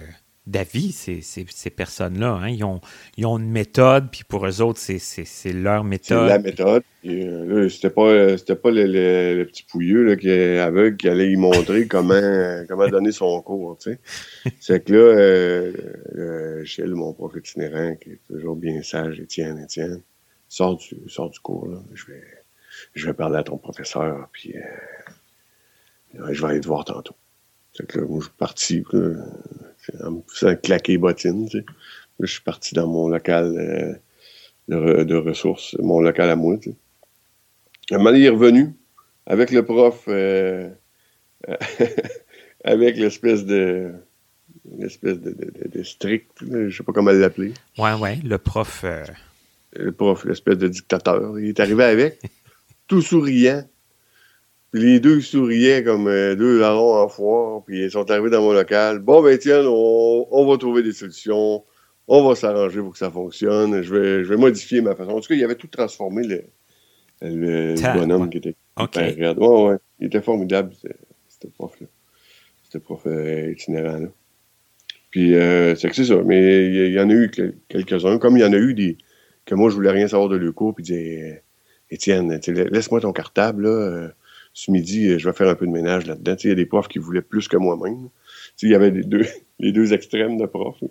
d'avis, ces, ces, personnes-là. Hein. Ils, ont, ils ont une méthode, puis pour eux autres, c'est leur méthode. C'est la méthode. Euh, c'était pas, pas le, le, petit pouilleux là, qui est aveugle qui allait y montrer comment, comment donner son cours. C'est que là, euh, Gilles, mon prof itinérant, qui est toujours bien sage, Étienne, Étienne, sort du, sort du cours. Là. Je, vais, je vais parler à ton professeur, puis euh, je vais aller te voir tantôt. Que là, moi, je suis parti en me faisant claquer bottines. Tu sais. je suis parti dans mon local euh, de, ressources, mon local à moi. Tu sais. Un moment, il est revenu avec le prof, euh, avec l'espèce de l'espèce de, de, strict, je sais pas comment l'appeler. Ouais, ouais, le prof. Euh, le prof, l'espèce de dictateur. Il est arrivé avec, tout souriant. Puis les deux souriaient comme euh, deux larrons en foire, puis ils sont arrivés dans mon local. Bon, ben tiens, on, va trouver des solutions, on va s'arranger pour que ça fonctionne, je vais, je vais modifier ma façon. En tout cas, il avait tout transformé, le, le, bonhomme qui était okay. Ouais, ouais, il était formidable, ce prof-là. C'était prof euh, itinérant-là. Puis, euh, c'est que c'est ça, mais il y, en a eu quelques-uns, comme il y en a eu des que moi, je voulais rien savoir de le cours, puis disais, Étienne, laisse-moi ton cartable, là ce midi, euh, je vais faire un peu de ménage là-dedans. Il y a des profs qui voulaient plus que moi-même. Il y avait les deux, les deux extrêmes de profs.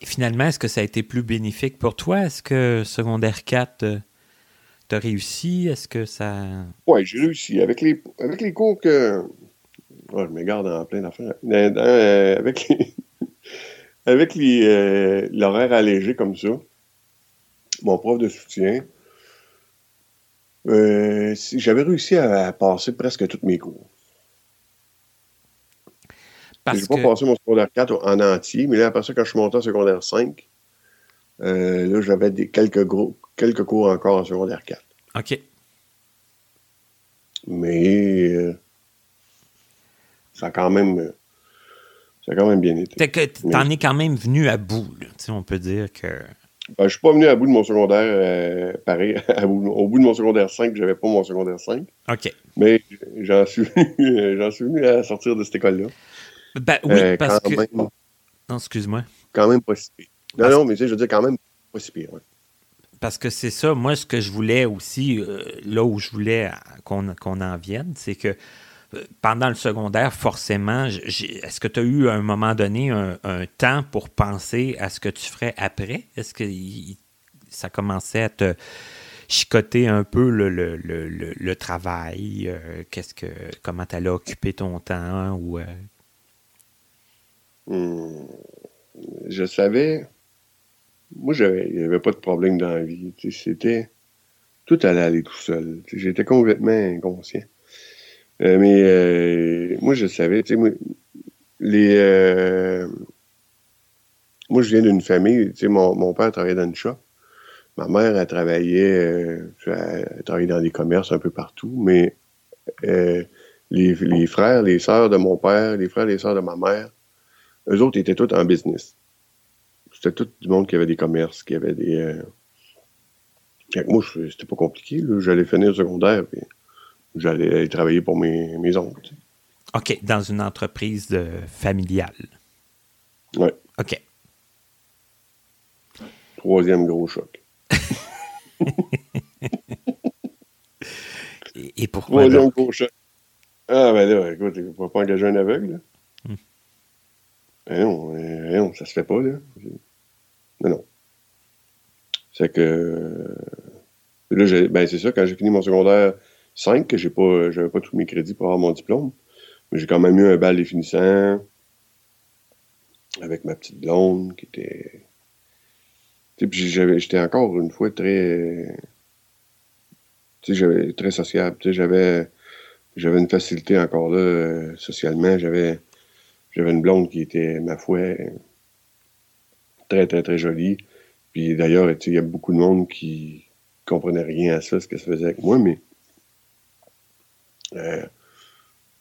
Et finalement, est-ce que ça a été plus bénéfique pour toi? Est-ce que secondaire 4, euh, tu as réussi? Est-ce que ça. Oui, j'ai réussi. Avec les, avec les cours que. je me garde en plein d'affaires. Euh, avec les. avec les, l'horaire allégé comme ça, mon prof de soutien, euh, j'avais réussi à, passer presque toutes mes cours. Je n'ai pas passé mon secondaire 4 en entier, mais là, après ça, quand je suis monté en secondaire 5, euh, là, j'avais des, quelques, gros, quelques cours encore en secondaire 4. OK. Mais euh, ça a quand même. Ça a quand même bien été. Tu en es quand même venu à bout. Là. On peut dire que. Ben, je suis pas venu à bout de mon secondaire, euh, pareil, au bout de mon secondaire 5, j'avais pas mon secondaire 5. OK. Mais j'en suis, j'en suis venu à sortir de cette école-là. Ben oui, euh, parce que... non, excuse-moi. Quand même pas si pire. Non, non, mais tu sais, je veux dire quand même pas si pire, Parce que c'est ça, moi, ce que je voulais aussi, euh, là où je voulais qu'on, qu'on en vienne, c'est que pendant le secondaire, forcément, est-ce que tu as eu à un moment donné un, temps pour penser à ce que tu ferais après? Est-ce que ça commençait à te chicoter un peu le, travail? Euh, qu'est-ce que comment tu allais occuper ton temps? Ou, euh? hmm. Je savais. Moi, il n'y avait pas de problème dans la vie. C'était. Tout allait aller tout seul. J'étais complètement inconscient. Euh, mais euh, moi, je savais, tu sais, moi, les, euh, moi, je viens d'une famille, tu sais, mon, mon, père travaillait dans une shop. Ma mère, elle travaillait, elle travaillait dans des commerces un peu partout, mais les, les, frères, les sœurs de mon père, les frères, les sœurs de ma mère, eux autres étaient tous en business. C'était tout du monde qui avait des commerces, qui avait des. moi, c'était pas compliqué. J'allais finir le secondaire, puis j'allais travailler pour mes, mes oncles. OK, dans une entreprise de, familiale. Oui. OK. Troisième gros choc. et, pourquoi? Troisième gros choc. Ah, ben là, écoute, il ne faut pas engager un aveugle. Là. Ben non, ben non, ça se fait pas, là. Non, non. C'est que là, ben, c'est ça, quand j'ai fini mon secondaire 5, que j'ai pas, j'avais pas tous mes crédits pour avoir mon diplôme, mais j'ai quand même eu un bal définissant avec ma petite blonde qui était. Puis j'étais encore une fois très. Tu sais, très sociable. Tu sais, j'avais j'avais une facilité encore là euh, socialement. J'avais j'avais une blonde qui était, ma foi, très, très, très jolie. Puis d'ailleurs, il y a beaucoup de monde qui comprenait rien à ça, ce que ça faisait avec moi, mais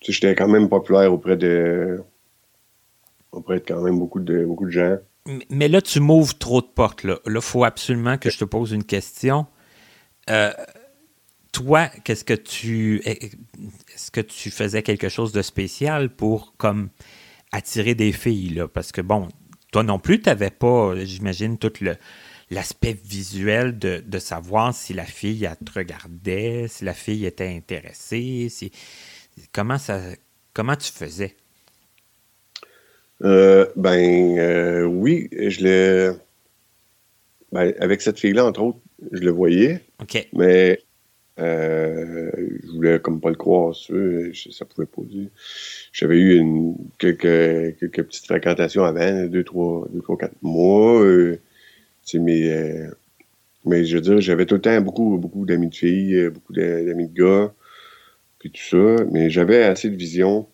j'étais quand même populaire auprès de auprès de quand même beaucoup de beaucoup de gens. Mais là, tu m'ouvres trop de portes. Là, il faut absolument que je te pose une question. Euh, toi, qu'est-ce que tu est-ce que tu faisais quelque chose de spécial pour comme attirer des filles parce que bon toi non plus tu n'avais pas j'imagine tout le l'aspect visuel de, de, savoir si la fille elle te regardait si la fille était intéressée si comment ça comment tu faisais? Euh, ben euh, oui je l'ai ben, avec cette fille là entre autres je le voyais OK. mais euh, je voulais comme pas le croire, ça, ça pouvait pas dire. J'avais eu une, quelques, quelques petites fréquentations avant, deux, trois, deux, trois, quatre mois. Euh, mais, euh, mais je veux dire, j'avais tout le temps beaucoup, beaucoup d'amis de filles, euh, beaucoup d'amis de gars, puis tout ça. Mais j'avais assez de vision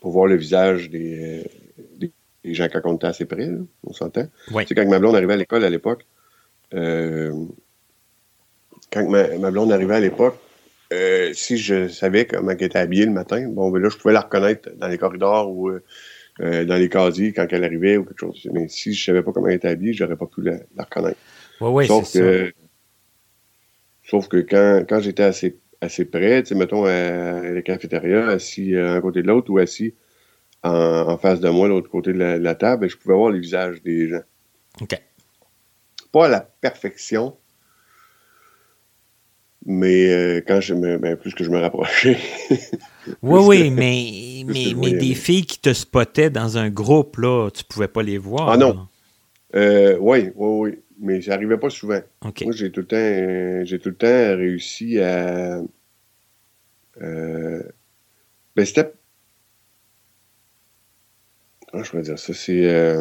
pour voir le visage des, des, gens quand on était assez près, on s'entend. Ouais. quand ma blonde arrivait à l'école à l'époque, euh, quand ma, blonde arrivait à l'époque, euh, si je savais comment elle était habillée le matin, bon, ben là, je pouvais la reconnaître dans les corridors ou euh, euh, dans les casiers quand elle arrivait ou quelque chose. Mais si je savais pas comment elle était habillée, j'aurais pas pu la, reconnaître. Oui, oui, sauf que, ça. Sauf que quand, quand j'étais assez, assez près, tu sais, mettons, à, la cafétéria, assis à un côté de l'autre ou assis en, face de moi, l'autre côté de la, table, je pouvais voir les visages des gens. OK. Pas à la perfection, mais euh, quand je me, ben, plus que je me rapprochais. oui, oui, mais, mais, mais des filles qui te spottaient dans un groupe, là, tu pouvais pas les voir. Ah non. Euh, oui, oui, oui. Mais ça n'arrivait pas souvent. OK. Moi, j'ai tout le temps, j'ai tout le temps réussi à. Euh, ben, c'était. Comment je pourrais dire ça? C'est.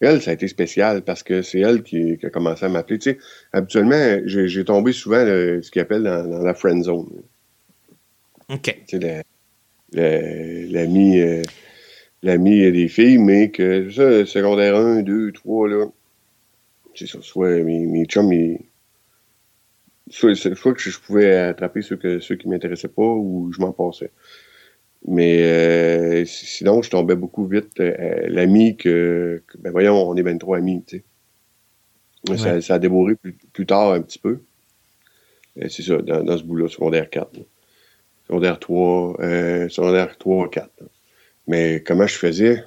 Elle, ça a été spécial parce que c'est elle qui, a commencé à m'appeler. Tu sais, habituellement, j'ai tombé souvent ce qu'ils appellent dans, la friend zone. OK. Tu sais, l'ami euh, l'ami des filles, mais que ça, secondaire 1, 2, 3, là, c'est ça, soit mes, mes chums, soit, soit, que je pouvais attraper ceux, que, ceux qui m'intéressaient pas ou je m'en passais. Mais euh, sinon, je tombais beaucoup vite. Euh, l'ami que, Ben voyons, on est 23 amis, tu sais. Ça, a débourré plus, tard un petit peu. Euh, c'est ça, dans, ce bout-là, secondaire 4. Secondaire 3, euh, secondaire 3, 4. Mais comment je faisais?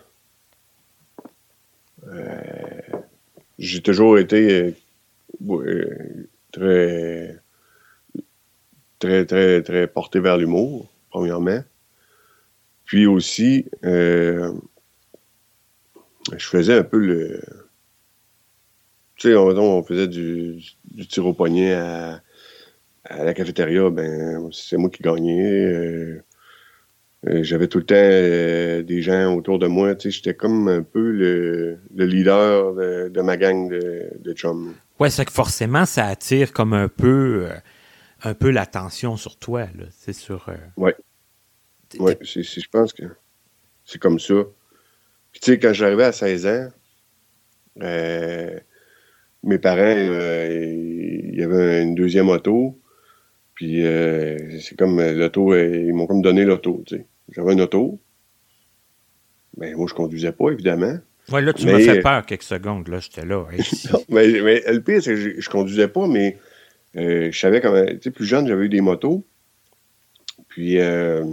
J'ai toujours été très, très, très, très porté vers l'humour, premièrement. Puis aussi, euh, je faisais un peu le. Tu sais, on, faisait du, tir au poignet à, la cafétéria, ben c'est moi qui gagnais. Euh, euh, j'avais tout le temps des gens autour de moi. Tu sais, j'étais comme un peu le, leader de, ma gang de, de chums. Ouais, c'est que forcément, ça attire comme un peu, un peu l'attention sur toi. C'est sur. Ouais. Oui, je pense que c'est comme ça. Puis, tu sais, quand j'arrivais à 16 ans, euh, mes parents, euh, il y avait une deuxième auto. Puis, euh, c'est comme l'auto, ils m'ont comme donné l'auto, tu sais. J'avais une auto. Mais moi, je conduisais pas, évidemment. Oui, là, tu m'as fait peur quelques secondes. Là, j'étais là. mais, mais, le pire, c'est que je, je, conduisais pas, mais je savais comment. Tu sais, plus jeune, j'avais eu des motos. Puis euh,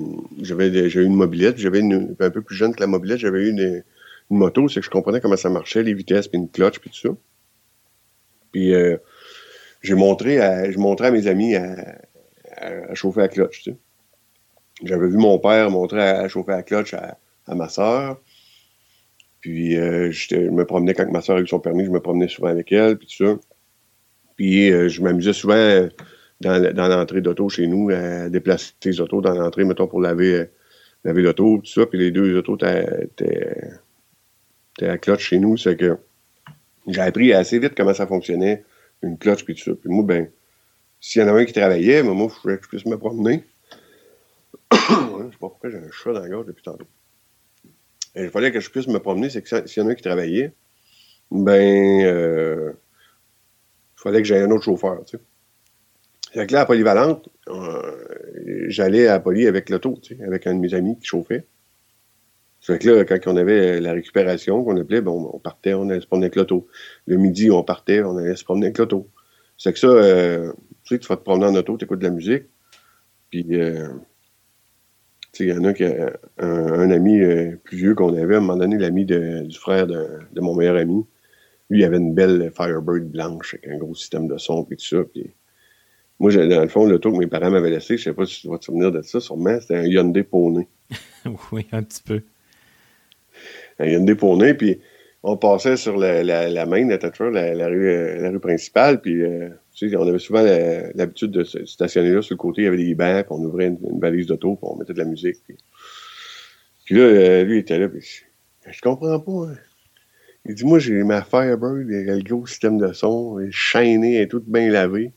j'avais eu une mobilette, j'avais une, un peu plus jeune que la mobilette, j'avais eu une, moto, c'est que je comprenais comment ça marchait, les vitesses, puis une clutch, puis tout ça. Puis euh, j'ai montré à, je montrais à mes amis à, chauffer la clutch, tu sais. J'avais vu mon père montrer à, chauffer la clutch à, ma soeur. Puis euh, je me promenais quand ma soeur a eu son permis, je me promenais souvent avec elle, puis tout ça. Puis euh, je m'amusais souvent dans, dans l'entrée d'auto chez nous à déplacer les autos dans l'entrée, mettons, pour laver, laver l'auto, tout ça. Puis les deux autos étaient à cloche chez nous. C'est que j'ai appris assez vite comment ça fonctionnait, une cloche, puis tout ça. Puis moi, ben, s'il y en a un qui travaillait, ben, moi, il fallait que je puisse me promener. je sais pas pourquoi j'ai un chat dans la gorge depuis tantôt. Et il fallait que je puisse me promener, c'est que s'il y en a un qui travaillait, ben, euh, il fallait que j'aie un autre chauffeur, tu sais. Fait que là, à Polyvalente, euh, j'allais à Poly avec l'auto, tu sais, avec un de mes amis qui chauffait. Fait que là, quand on avait la récupération, qu'on appelait, bon, on partait, on allait se promener avec l'auto. Le midi, on partait, on allait se promener avec l'auto. C'est que ça, euh, tu sais, tu vas te promener en auto, tu écoutes de la musique. Puis, euh, tu sais, il y en a qui, un, un ami euh, plus vieux qu'on avait, à un moment donné, l'ami du frère de, de, mon meilleur ami. Lui, il avait une belle Firebird blanche avec un gros système de son, puis tout ça. Moi, dans le fond, l'auto que mes parents m'avaient laissé, je sais pas si tu vas te souvenir de ça, sûrement, c'était un Hyundai Pony. oui, un petit peu. Un Hyundai Pony, puis on passait sur la, la, la main, la, la, rue, euh, la rue principale, puis euh, tu sais, on avait souvent l'habitude de se stationner là sur le côté, il y avait des bancs, puis on ouvrait une, valise d'auto, puis on mettait de la musique. Puis, puis là, euh, lui, il était là, puis je comprends pas. Hein. Il dit, moi, j'ai ma Firebird, le gros système de son, elle est chaînée, elle est toute bien lavée.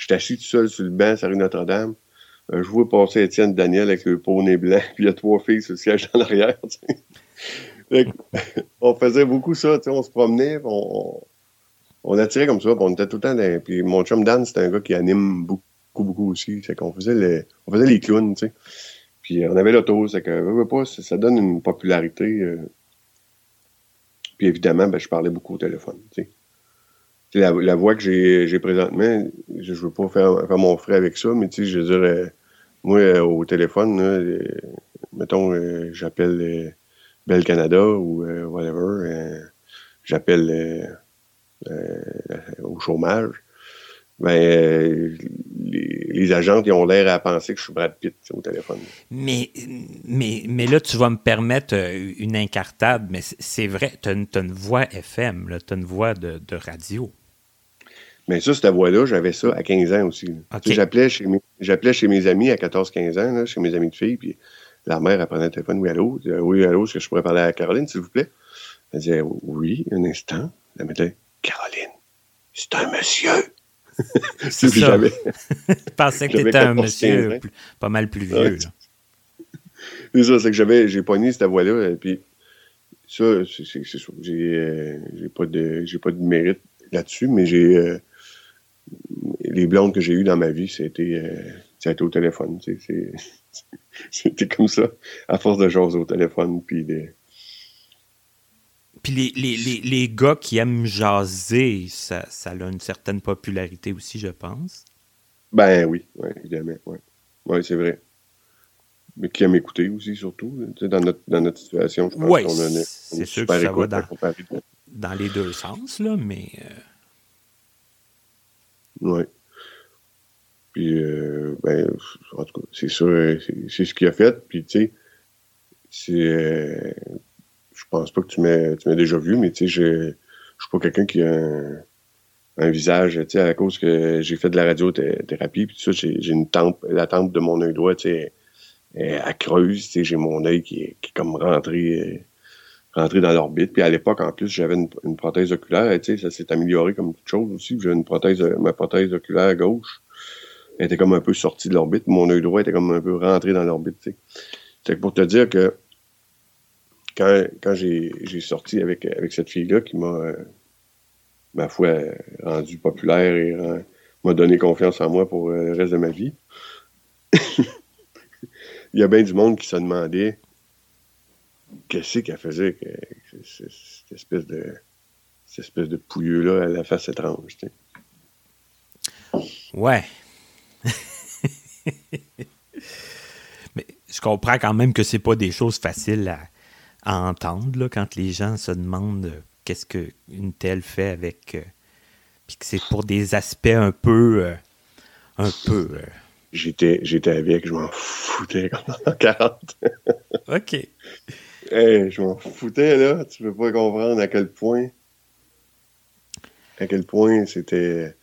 Je suis assis tout seul sur le banc, sur rue Notre-Dame. je vois passer Étienne Daniel avec le poney blanc, puis il y a trois filles sur le siège dans l'arrière. on faisait beaucoup ça, on se promenait, on, on attirait comme ça, on était tout le temps dans... Puis mon chum Dan, c'est un gars qui anime beaucoup, beaucoup aussi. C'est qu'on faisait les, on faisait les clowns, tu sais. Puis on avait l'auto, c'est que, pas, ça donne une popularité. Euh. Puis évidemment, ben, je parlais beaucoup au téléphone. La, voix que j'ai présentement, je, ne veux pas faire, faire, mon frais avec ça, mais tu sais, je veux dire, euh, moi, euh, au téléphone, mettons, j'appelle Belle Canada ou whatever, j'appelle euh, au chômage, ben, euh, les, les, agentes ils ont l'air à penser que je suis Brad Pitt au téléphone. Mais, mais, mais là, tu vas me permettre euh, une incartade, mais c'est vrai, tu as, une voix FM, tu as une voix de radio. Mais ça, cette voix-là, j'avais ça à 15 ans aussi. J'appelais chez, mes, chez mes amis à 14-15 ans, là, chez mes amis de filles, puis la mère, elle prenait le téléphone, oui, allô, oui, allô, est-ce que je pourrais parler à Caroline, s'il vous plaît? Elle disait, oui, un instant. Elle mettait, Caroline, c'est un monsieur. C'est ça. Je pensais que tu étais un monsieur pas mal plus vieux. c'est ça, c'est que j'avais, j'ai pogné cette voix-là, et puis ça, c'est sûr. J'ai, euh, j'ai pas de, j'ai pas de mérite là-dessus, mais j'ai, euh, les blondes que j'ai eues dans ma vie, c'était, euh, ça a été au téléphone. C'était comme ça, à force de jaser au téléphone, puis puis les, les, les, les, gars qui aiment jaser, ça, ça, a une certaine popularité aussi, je pense. Ben oui, ouais, évidemment. Oui, ouais, c'est vrai. Mais qui aiment écouter aussi, surtout. Dans notre, dans notre situation, je pense ouais, qu'on a une, sûr que ça va dans, dans, les deux sens, là, mais. Euh... Oui. Puis, euh, ben, en tout cas, c'est sûr, c'est ce qu'il a fait. Puis, tu sais, c'est. Euh, je pense pas que tu m'as déjà vu, mais tu sais, je suis pas quelqu'un qui a un, visage, tu sais, à cause que j'ai fait de la radiothérapie, puis tout ça, j'ai une tempe, la tempe de mon œil droit, tu sais, à creuse, tu sais, j'ai mon œil qui qui est comme rentré, rentré dans l'orbite. Puis à l'époque, en plus, j'avais une, prothèse oculaire, sais, ça s'est amélioré comme toute chose aussi. J'avais une prothèse, ma prothèse oculaire gauche, elle était comme un peu sortie de l'orbite. Mon œil droit était comme un peu rentré dans l'orbite. C'est pour te dire que quand, j'ai sorti avec, avec cette fille-là qui m'a, ma foi, rendu populaire et m'a donné confiance en moi pour euh, le reste de ma vie, il y a bien du monde qui se demandait qu'est-ce qu'elle faisait, cette espèce de cette espèce de pouilleux-là à la face étrange. Ouais. Mais je comprends quand même que c'est pas des choses faciles à, à entendre là, quand les gens se demandent euh, qu'est-ce qu'une telle fait avec. Euh, puis que c'est pour des aspects un peu. Euh, un peu. J'étais, j'étais avec, je m'en foutais comme en 40. OK. Je m'en foutais, là. Tu peux pas comprendre à quel point. À quel point c'était.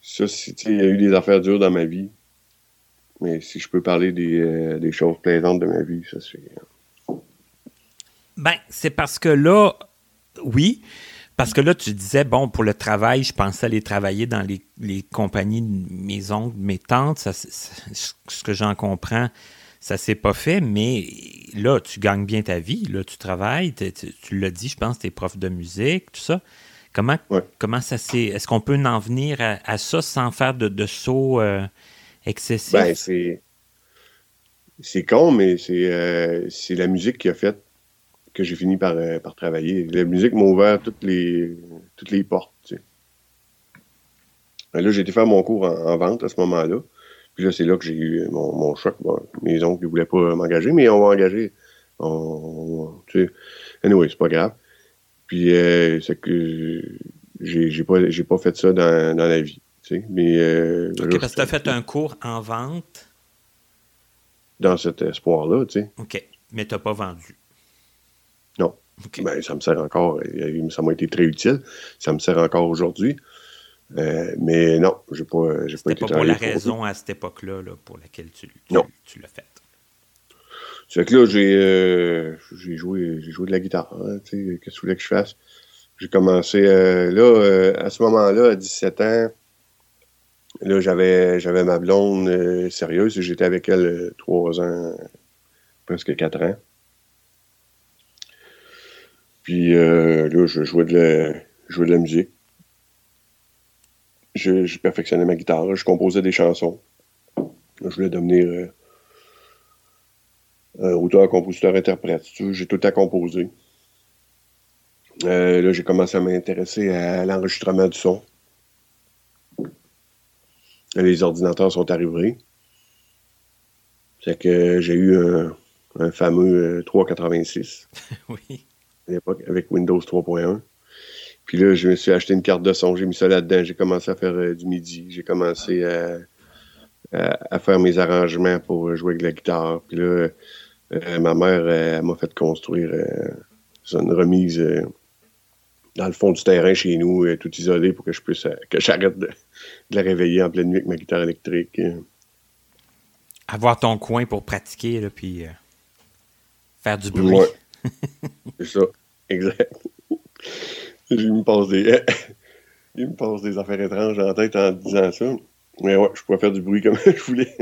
ça, il y a eu des affaires dures dans ma vie. Mais si je peux parler des, euh, des choses plaisantes de ma vie, ça c'est. Ben, c'est parce que là, oui, parce que là, tu disais, bon, pour le travail, je pensais aller travailler dans les, compagnies de mes oncles, mes tantes. Ça, ce que j'en comprends, ça s'est pas fait, mais là, tu gagnes bien ta vie. Là, tu travailles, tu, l'as dit, je pense, tu es prof de musique, tout ça. Comment, comment ça s'est. Est-ce qu'on peut en venir à, ça sans faire de, de saut euh, excessif? Ben, c'est. C'est con, mais euh, c'est la musique qui a fait que j'ai fini par, euh, par travailler. La musique m'a ouvert toutes les, toutes les portes. Là, j'ai été faire mon cours en, vente à ce moment-là. Puis là, c'est là que j'ai eu mon, mon choc. mes oncles ne voulaient pas m'engager, mais on va engager. On, tu sais, anyway, c'est pas grave. Puis euh, c'est que j'ai pas, pas fait ça dans, dans la vie. Tu sais, mais, euh, parce que tu as fait un cours en vente. Dans cet espoir-là, tu sais. OK, mais tu n'as pas vendu. Non. Ben, ça me sert encore. Ça m'a été très utile. Ça me sert encore aujourd'hui. Euh, mais non, j'ai pas, j'ai pas été pas pour la raison à cette époque-là pour laquelle tu, tu, l'as fait. C'est que là, j'ai, euh, j'ai, joué, j'ai joué de la guitare. Hein, Qu'est-ce que tu voulais que je fasse? J'ai commencé euh, là, à ce moment-là, à 17 ans. Là, j'avais, j'avais ma blonde sérieuse et j'étais avec elle trois ans, presque quatre ans. Puis là, je jouais de la, jouais de la musique. Je, perfectionnais ma guitare, je composais des chansons. Je voulais devenir euh, auteur, compositeur, interprète. J'ai tout à composer. Euh, là, j'ai commencé à m'intéresser à l'enregistrement du son. Les ordinateurs sont arrivés. C'est que j'ai eu un, un fameux 386. oui à l'époque avec Windows 3.1. Puis là, je me suis acheté une carte de son, j'ai mis ça là-dedans, j'ai commencé à faire euh, du MIDI, j'ai commencé à, à, faire mes arrangements pour jouer avec la guitare. Puis là, euh, ma mère, elle, m'a fait construire euh, une remise dans le fond du terrain chez nous, tout isolé pour que je puisse, que j'arrête de, la réveiller en pleine nuit avec ma guitare électrique. Avoir ton coin pour pratiquer, là, puis faire du bruit. c'est ça, exact. Il me passe des. Il me passe des affaires étranges en tête en disant ça. Mais ouais, je pouvais faire du bruit comme je voulais.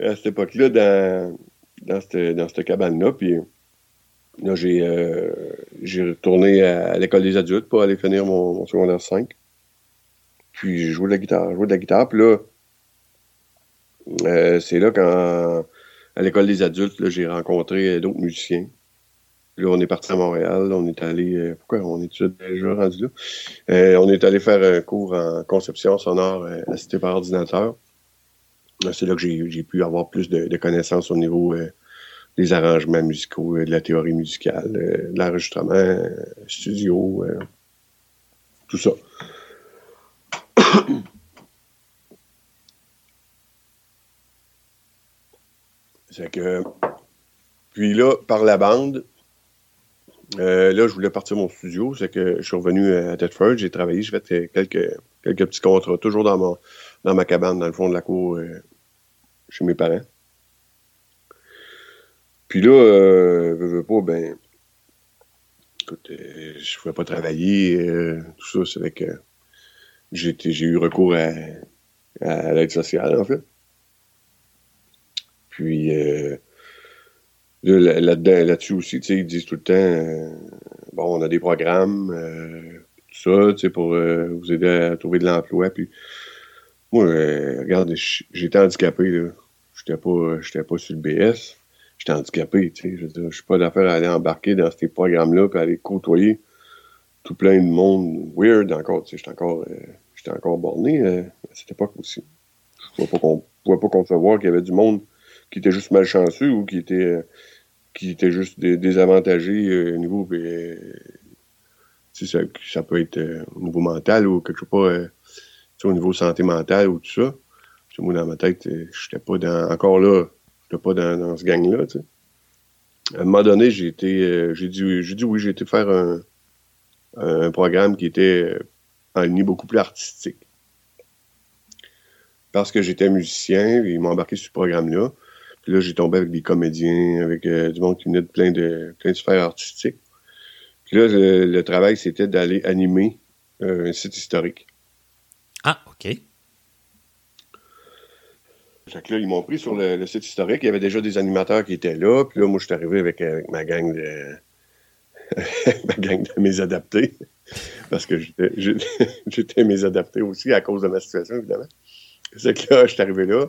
à cette époque-là, dans, cette, dans cabane-là, puis là, j'ai, euh, retourné à, l'école des adultes pour aller finir mon, secondaire 5. Puis j'ai joué de la guitare, joué de la guitare, puis là, euh, c'est là quand à l'école des adultes, j'ai rencontré d'autres musiciens. Là, on est parti à Montréal. On est allé. Euh, pourquoi on est déjà rendu là? Euh, on est allé faire un cours en conception sonore euh, assisté par ordinateur. C'est là que j'ai pu avoir plus de, connaissances au niveau des arrangements musicaux, de la théorie musicale, de l'enregistrement, studio, tout ça. C'est que. Puis là, par la bande, euh, là, je voulais partir mon studio. C'est que je suis revenu à Thetford, j'ai travaillé, j'ai fait quelques, quelques petits contrats, toujours dans, mon, dans ma cabane, dans le fond de la cour, euh, chez mes parents. Puis là, euh, je veux pas, ben, écoute, euh, je pouvais pas travailler, tout ça, c'est que j'ai eu recours à, à l'aide sociale, en fait. Puis euh, là-dedans, là-dessus aussi, ils disent tout le temps euh, bon, on a des programmes, euh, tout ça, pour vous aider à trouver de l'emploi. Puis moi, regarde, j'étais handicapé, là. J'étais pas, j'étais pas sur le BS. J'étais handicapé, tu sais. Je suis pas d'affaire à aller embarquer dans ces programmes-là puis aller côtoyer tout plein de monde weird encore, tu sais. J'étais encore, j'étais encore borné à cette époque aussi. Je pouvais pas concevoir qu'il y avait du monde qui était juste malchanceux ou qui était qui était juste désavantagé euh, au niveau euh, ça, ça peut être euh, au niveau mental ou quelque chose au niveau santé mentale ou tout ça. moi, dans ma tête, j'étais pas dans. Encore là, j'étais pas dans, ce gang-là. À un moment donné, j'ai été. j'ai dit dit oui, j'ai été faire un, un programme qui était en ligne beaucoup plus artistique. parce que j'étais musicien, ils m'ont embarqué sur ce programme-là. Puis là, j'ai tombé avec des comédiens, avec euh, du monde qui venait de plein de, plein de sphères artistiques. Puis là, le, travail, c'était d'aller animer euh, un site historique. Ah, OK. Fait que là, ils m'ont pris sur le, site historique. Il y avait déjà des animateurs qui étaient là. Puis là, moi, je suis arrivé avec, avec ma gang de ma gang de mes adaptés. Parce que j'étais mes adaptés aussi à cause de ma situation, évidemment. C'est que là, je suis arrivé là.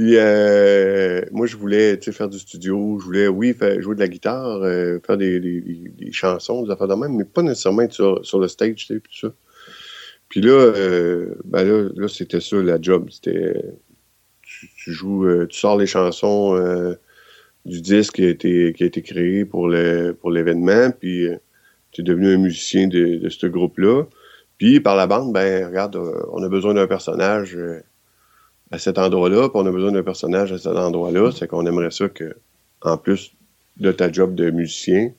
Puis euh, moi, je voulais faire du studio. Je voulais, oui, faire, jouer de la guitare, euh, faire des, des, chansons, des affaires de même, mais pas nécessairement être sur, sur le stage, tu sais, tout ça. Puis là, euh, ben là, là c'était ça la job. C'était tu, joues, tu sors les chansons du disque qui a été, qui a été créé pour le pour l'événement, puis tu es devenu un musicien de, de ce groupe-là. Puis par la bande, ben regarde, euh, on a besoin d'un personnage euh, à cet endroit-là, puis on a besoin d'un personnage à cet endroit-là. C'est qu'on aimerait ça que, en plus de ta job de musicien,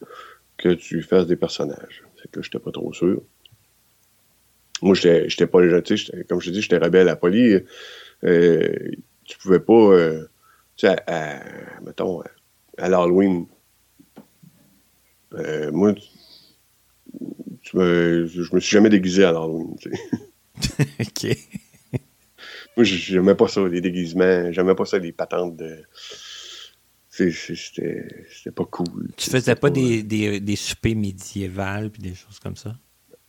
que tu fasses des personnages. C'est que j'étais pas trop sûr. Moi, j'étais pas tu sais, comme je te dis, j'étais rebelle à poli. Euh, tu pouvais pas, tu sais, mettons, à l'Halloween. moi, je me, je me suis jamais déguisé à l'Halloween. OK. Moi, j'aimais pas ça, les déguisements. J'aimais pas ça, les patentes de. C'était pas cool. Tu faisais pas, Des, des, des, soupers médiévales puis des choses comme ça?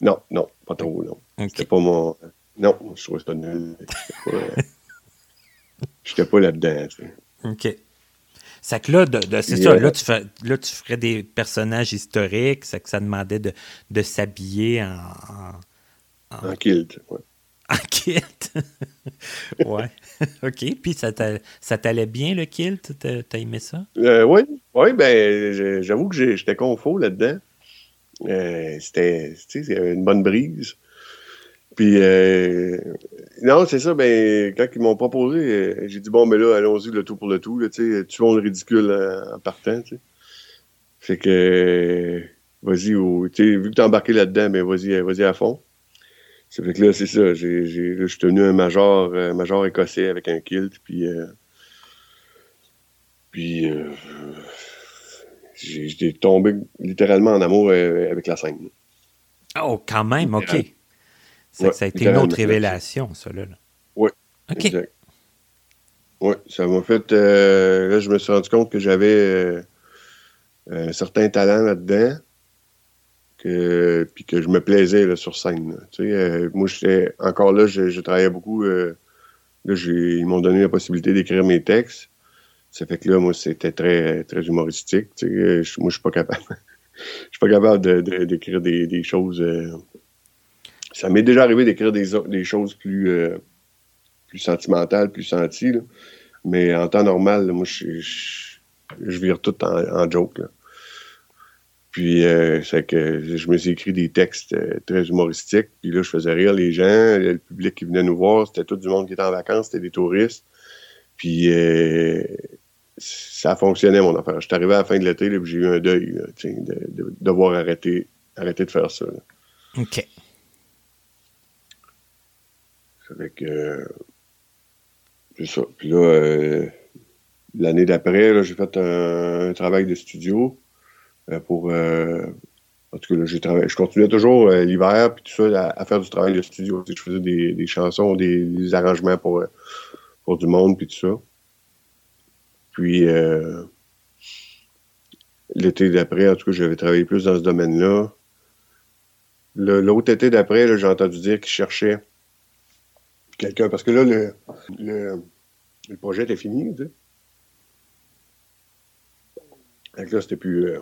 Non, non, pas trop, non. C'était pas mon. Non, je trouvais ça nul. J'étais pas, pas là-dedans. OK. C'est que là, c'est ça, là tu, fais, là, tu ferais des personnages historiques, c'est que ça demandait de, de s'habiller en, en, en, kilt, ouais. En kilt? ouais. OK. Puis ça t'allait bien, le kilt? T'as aimé ça? Euh, oui. Oui, ben, j'avoue que j'étais confort là-dedans. Euh, c'était, tu une bonne brise. Puis, euh, non, c'est ça, ben, quand ils m'ont proposé, euh, j'ai dit, bon, mais là, allons-y, le tout pour le tout, tu sais, tuons le ridicule en, partant, tu. Fait que, vas-y, tu vu que t'es embarqué là-dedans, ben, vas-y, vas-y à fond. Ça fait que là, c'est ça, j'ai, je suis tenu un major, euh, major écossais avec un kilt, puis, puis, j'ai tombé littéralement en amour avec la scène. Oh, quand même, OK ça a été une autre révélation, ça, là. Oui. OK. Oui, ça m'a fait. Euh, là, je me suis rendu compte que j'avais euh, un certain talent là-dedans. Que, puis que je me plaisais sur scène. Tu sais, euh, moi, j'étais encore là, je, travaillais beaucoup. là, ils m'ont donné la possibilité d'écrire mes textes. Ça fait que là, moi, c'était très, très humoristique. Tu sais, moi, je suis pas capable. Je suis pas capable d'écrire des, choses ça m'est déjà arrivé d'écrire des, choses plus, euh, plus sentimentales, plus senties. Mais en temps normal, moi, je, je, vire tout en, joke. Puis, euh, c'est que je me suis écrit des textes euh, très humoristiques. Puis là, je faisais rire les gens. Le public qui venait nous voir, c'était tout du monde qui était en vacances, c'était des touristes. Puis, ça fonctionnait, mon affaire. Je suis arrivé à la fin de l'été, puis j'ai eu un deuil de, de, devoir arrêter, arrêter de faire ça. OK. Avec, euh, c'est ça. Puis là, euh, l'année d'après, j'ai fait un, travail de studio euh, pour. en tout cas, là, j'ai travaillé. Je continuais toujours l'hiver, puis tout ça, à, faire du travail de studio. je faisais des, chansons, des, arrangements pour, pour du monde, puis tout ça. Puis, l'été d'après, en tout cas, j'avais travaillé plus dans ce domaine-là. L'autre été d'après, j'ai entendu dire qu'ils cherchaient quelqu'un. Parce que là, le, le, projet était fini. Donc là, c'était plus. Euh,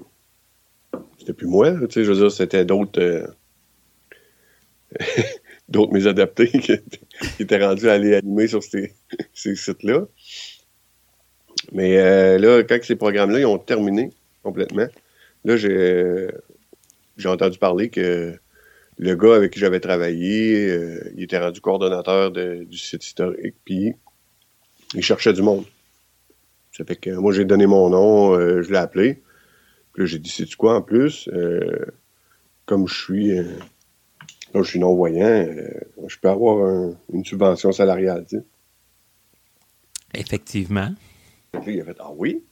c'était plus moi, tu sais. Je veux dire, c'était d'autres. Euh, d'autres mes adaptés qui, étaient rendus à aller animer sur ces, sites-là. Mais euh, là, quand ces programmes-là, ils ont terminé complètement, là, j'ai, entendu parler que le gars avec qui j'avais travaillé, euh, il était rendu coordonnateur du site historique, puis il cherchait du monde. Ça fait que moi, j'ai donné mon nom, je l'ai appelé. Puis là, j'ai dit, c'est-tu quoi en plus? Euh, comme je suis, je suis non-voyant, je peux avoir une subvention salariale, tu sais. Effectivement. il a fait Ah oui?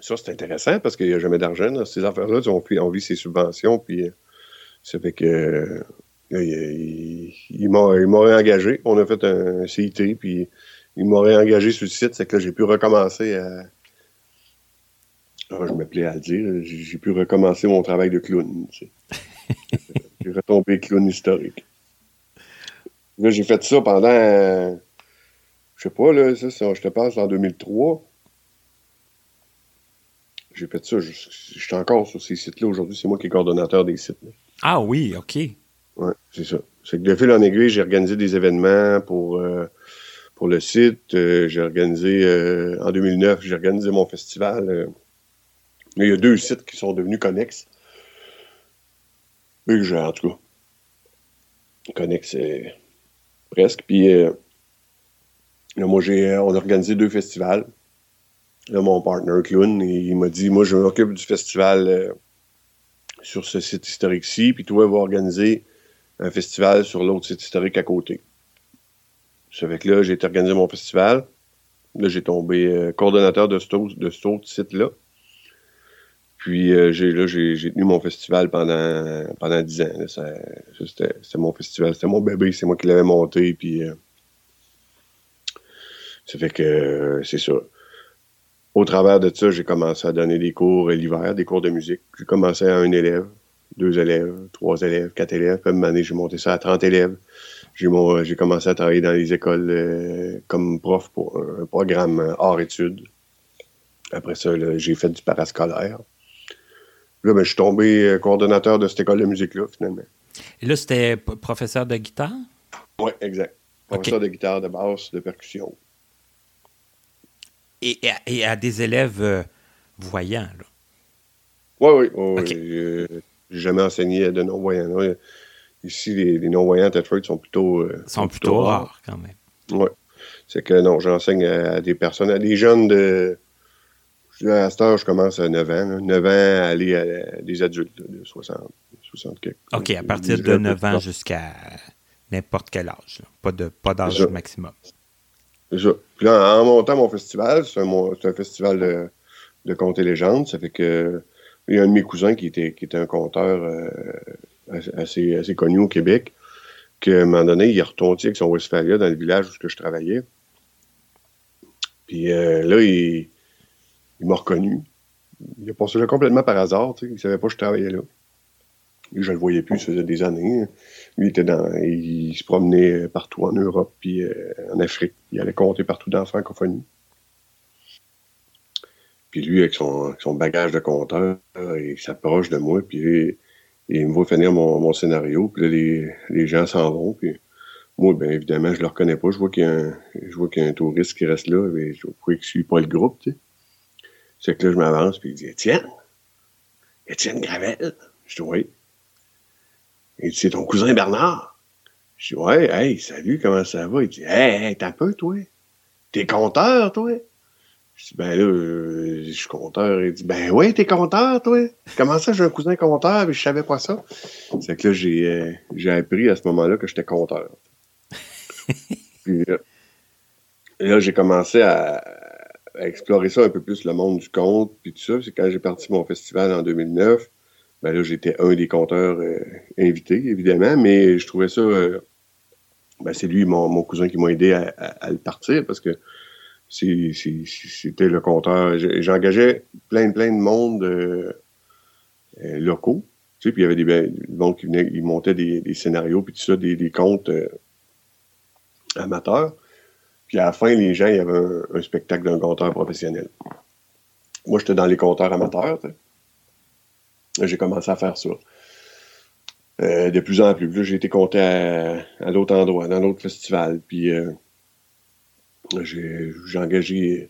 Ça, c'est intéressant parce qu'il n'y a jamais d'argent dans ces affaires-là. On, on, vit ses subventions, puis euh, ça fait que. il, il m'a réengagé. On a fait un, CIT, puis il m'a réengagé sur le site. C'est que là, j'ai pu recommencer à. Ah, je m'appelais à le dire. J'ai pu recommencer mon travail de clown. j'ai retombé clown historique. Là, j'ai fait ça pendant. Je sais pas, là, ça, je te passe en 2003. J'ai fait ça. Je, suis encore sur ces sites-là aujourd'hui. C'est moi qui est coordonnateur des sites. Ah oui, OK. Oui, c'est ça. C'est que de fil en aiguille, j'ai organisé des événements pour, euh, pour le site. Euh, j'ai organisé, euh, en 2009, j'ai organisé mon festival. Il y a deux sites qui sont devenus connexes. Et j'ai, en tout cas, connexe, presque. Puis, moi, j'ai, on a organisé deux festivals. Là, mon partner clown, il m'a dit Moi, je m'occupe du festival euh, sur ce site historique-ci, puis toi, va organiser un festival sur l'autre site historique à côté. Ça fait que là, j'ai organisé mon festival. Là, j'ai tombé euh, coordonnateur de, de cet autre site-là. Puis euh, j'ai là, j'ai, tenu mon festival pendant pendant dix ans. c'était, mon festival, c'était mon bébé, c'est moi qui l'avais monté. Puis ça fait que c'est ça au travers de ça, j'ai commencé à donner des cours l'hiver, des cours de musique. J'ai commencé à un élève, deux élèves, trois élèves, quatre élèves. Puis à j'ai monté ça à 30 élèves. J'ai, commencé à travailler dans les écoles euh, comme prof pour un, programme hors-études. Après ça, j'ai fait du parascolaire. Là, ben, je suis tombé euh, coordonnateur de cette école de musique-là, finalement. Et là, c'était professeur de guitare? Oui, exact. Professeur de guitare, de basse, de percussion et, à, des élèves euh, voyants. Là? Oui, oui. J'ai jamais enseigné de non-voyants. Ici, les, non-voyants à Tetford sont plutôt. Euh, sont plutôt, rares, quand même. Oui. C'est que non, j'enseigne à, des personnes, à des jeunes de. À cet âge, je commence à 9 ans. 9 ans à aller à, des adultes de 60, 60 quelques. OK, à partir de 9 ans jusqu'à n'importe quel âge. Pas d'âge pas maximum. C'est ça. Puis là, en montant mon festival, c'est un, festival de, de contes et légendes. Ça fait que il y a un de mes cousins qui était, qui était un conteur euh, assez, assez connu au Québec, qu'à un moment donné, il est retourné avec son Westphalia dans le village où je travaillais. Puis euh, là, il, il m'a reconnu. Il a passé là complètement par hasard. Tu sais, il savait pas que je travaillais là. Je le voyais plus, ça faisait des années. Lui, était dans, il se promenait partout en Europe puis euh, en Afrique. Il allait compter partout dans la francophonie. Puis lui, avec son, bagage de compteur, il s'approche de moi, puis il me voit finir mon, scénario, puis là, les, gens s'en vont, puis moi, bien évidemment, je le reconnais pas. Je vois qu'il y a un, je vois qu'il y a un touriste qui reste là, mais je vois que je suis pas le groupe, tu sais. C'est que là, je m'avance, puis il dit Étienne Étienne Gravel Je dis Oui. Il dit, c'est ton cousin Bernard? Je dis, ouais, hey, salut, comment ça va? Il dit, hey, hey, t'as peu, toi? T'es compteur, toi? Je dis, ben là, euh, je suis compteur. Il dit, ben oui, t'es compteur, toi? Comment ça, j'ai un cousin compteur, mais je savais pas ça? C'est que là, j'ai, euh, j'ai appris à ce moment-là que j'étais compteur. puis là, là j'ai commencé à, explorer ça un peu plus, le monde du conte, puis tout ça. C'est quand j'ai parti mon festival en 2009 ben là, j'étais un des compteurs euh, invités, évidemment, mais je trouvais ça. Euh, ben c'est lui, mon, cousin, qui m'a aidé à, le partir parce que c'était le compteur. J'engageais plein, plein de monde euh, locaux. Tu sais, puis il y avait des, monde qui venaient, ils montaient des, scénarios, puis tout ça, des, des contes amateurs. Puis à la fin, les gens, il y avait un, spectacle d'un compteur professionnel. Moi, j'étais dans les compteurs amateurs. J'ai commencé à faire ça. Euh, de plus en plus. j'ai été compté à, d'autres endroits, dans d'autres festivals. Puis euh, j'ai, engagé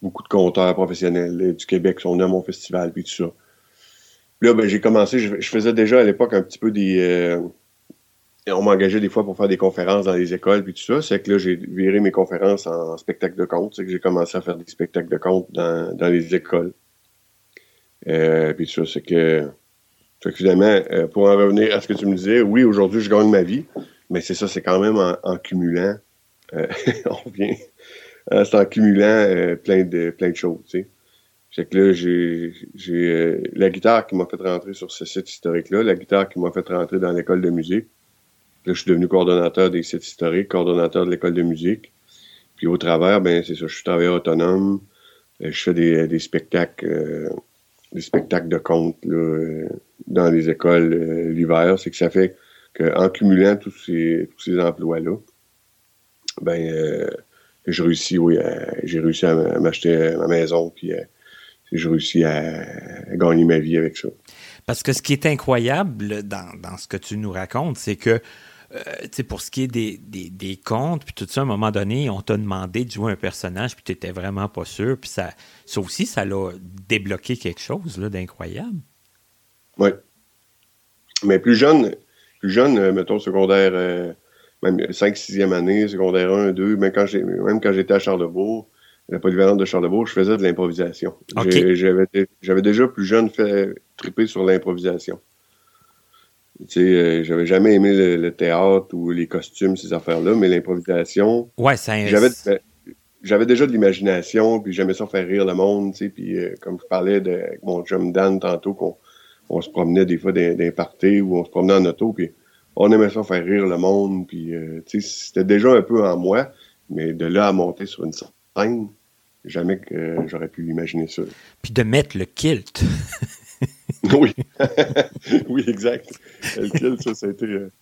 beaucoup de compteurs professionnels du Québec qui sont venus à mon festival, puis tout ça. là, ben, j'ai commencé, je, faisais déjà à l'époque un petit peu des. Euh, on m'engageait des fois pour faire des conférences dans les écoles, puis tout ça. C'est que là, j'ai viré mes conférences en spectacle de conte. C'est que j'ai commencé à faire des spectacles de conte dans, dans les écoles. Euh, puis ça, c'est que, fait finalement, euh, pour en revenir à ce que tu me disais, oui, aujourd'hui, je gagne ma vie, mais c'est ça, c'est quand même en, cumulant. Euh, on revient c'est en cumulant plein, de, plein de choses, tu sais. Fait que là, j'ai j'ai la guitare qui m'a fait rentrer sur ce site historique-là, la guitare qui m'a fait rentrer dans l'école de musique. Là, je suis devenu coordonnateur des sites historiques, coordonnateur de l'école de musique. Puis au travers, ben c'est ça, je suis travailleur autonome. je fais des, des spectacles des spectacles de contes là, dans les écoles l'hiver. C'est que ça fait qu'en cumulant tous ces, tous ces emplois-là, ben euh, réussi, oui, j'ai réussi à m'acheter ma maison, puis euh, j'ai réussi à, gagner ma vie avec ça. Parce que ce qui est incroyable dans, dans ce que tu nous racontes, c'est que euh, pour ce qui est des, des, des, contes, puis tout ça, à un moment donné, on t'a demandé de jouer un personnage, puis tu n'étais vraiment pas sûr. Puis ça, ça aussi, ça l'a débloqué quelque chose d'incroyable. Oui. Mais plus jeune, plus jeune, euh, mettons, secondaire, euh, même 5 6e année, secondaire 1, 2, même quand j'étais à Charlebourg, la polyvalente de Charlebourg, je faisais de l'improvisation. J'avais déjà plus jeune fait triper sur l'improvisation. Tu sais, euh, j'avais jamais aimé le, théâtre ou les costumes, ces affaires-là, mais l'improvisation. Ouais, ça J'avais j'avais déjà de l'imagination, puis j'aimais ça faire rire le monde, tu sais, puis euh, comme je parlais de mon chum Dan tantôt, qu'on on se promenait des fois des parties ou on se promenait en auto, puis on aimait ça faire rire le monde, puis euh, tu sais, c'était déjà un peu en moi, mais de là à monter sur une scène, jamais que j'aurais pu imaginer ça. Puis de mettre le kilt. oui. oui, exact. Le kilt, ça, ça a été... Euh,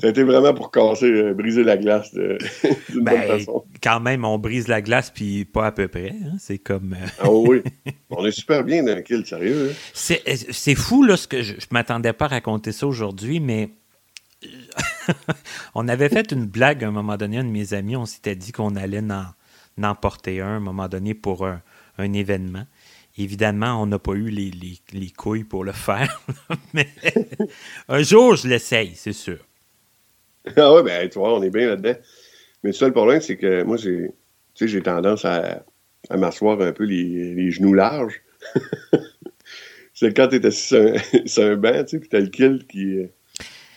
ça a été vraiment pour casser, euh, briser la glace d'une ben, façon. Quand même, on brise la glace, puis pas à peu près. Hein. C'est comme. Euh, ah oui. On est super bien dans le kill, sérieux. Hein. C'est fou, là, ce que je, ne m'attendais pas à raconter ça aujourd'hui, mais. on avait fait une blague à un moment donné, un de mes amis, on s'était dit qu'on allait en, porter un à un moment donné pour un, événement. Évidemment, on n'a pas eu les, les, couilles pour le faire, mais un jour, je l'essaye, c'est sûr. ah ouais, ben, tu vois, on est bien là-dedans. Mais le seul problème, c'est que moi, j'ai, j'ai tendance à, à m'asseoir un peu les, les genoux larges. c'est quand t'es assis sur un, banc, tu sais, puis t'as le kill qui.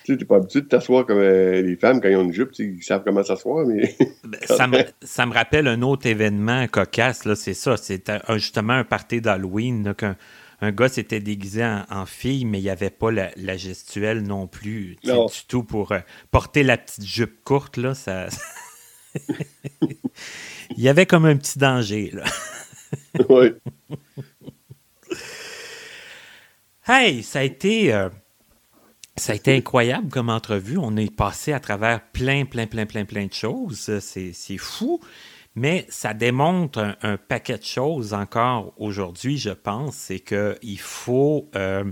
Tu sais, t'es pas habitué de t'asseoir comme euh, les femmes quand ils ont une jupe, ils savent comment s'asseoir, mais. Ben, ça, me, ça, me, rappelle un autre événement cocasse, là, c'est ça. C'est justement un party d'Halloween, qu'un un gars s'était déguisé en, fille, mais il n'y avait pas la, gestuelle non plus du tout pour euh, porter la petite jupe courte. Là, ça... il y avait comme un petit danger. Là. oui. Hey, ça a été. Euh, ça a été incroyable comme entrevue. On est passé à travers plein, plein, plein, plein, plein de choses. C'est fou mais ça démontre un, paquet de choses encore aujourd'hui, je pense. C'est qu'il faut. Euh,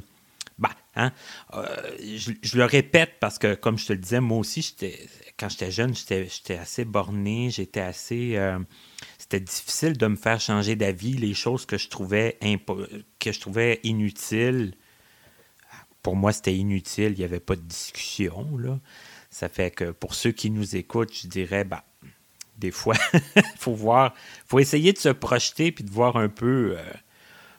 bah, hein, euh, je, le répète parce que, comme je te le disais, moi aussi, quand j'étais jeune, j'étais assez borné, j'étais assez. Euh, c'était difficile de me faire changer d'avis. Les choses que je trouvais que je trouvais inutiles, pour moi, c'était inutile. Il n'y avait pas de discussion. Là. Ça fait que pour ceux qui nous écoutent, je dirais, bah, des fois. Il faut voir, faut essayer de se projeter puis de voir un peu, euh,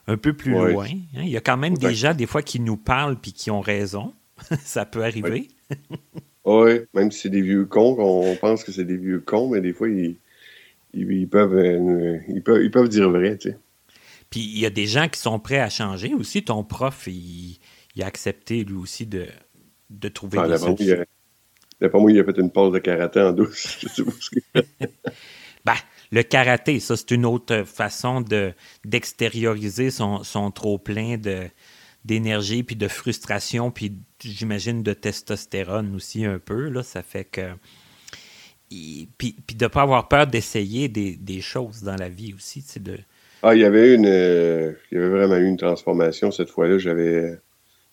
un peu plus loin. Hein. Il y a quand même des gens, des fois, qui nous parlent puis qui ont raison. Ça peut arriver. oui, même si c'est des vieux cons, on pense que c'est des vieux cons, mais des fois, ils, ils, peuvent, euh, ils, peuvent, ils peuvent dire vrai, tu sais. Puis il y a des gens qui sont prêts à changer aussi. Ton prof, il, a accepté lui aussi de, de trouver ah, des solutions. D'après moi, il a fait une pause de karaté en douce. Je ben, le karaté, ça, c'est une autre façon de, d'extérioriser son, son trop-plein de, d'énergie, puis de frustration, puis j'imagine de testostérone aussi un peu. Là, ça fait que. puis, puis de ne pas avoir peur d'essayer des, des, choses dans la vie aussi. De... Ah, il y avait une. Euh, il y avait vraiment eu une transformation cette fois-là. J'avais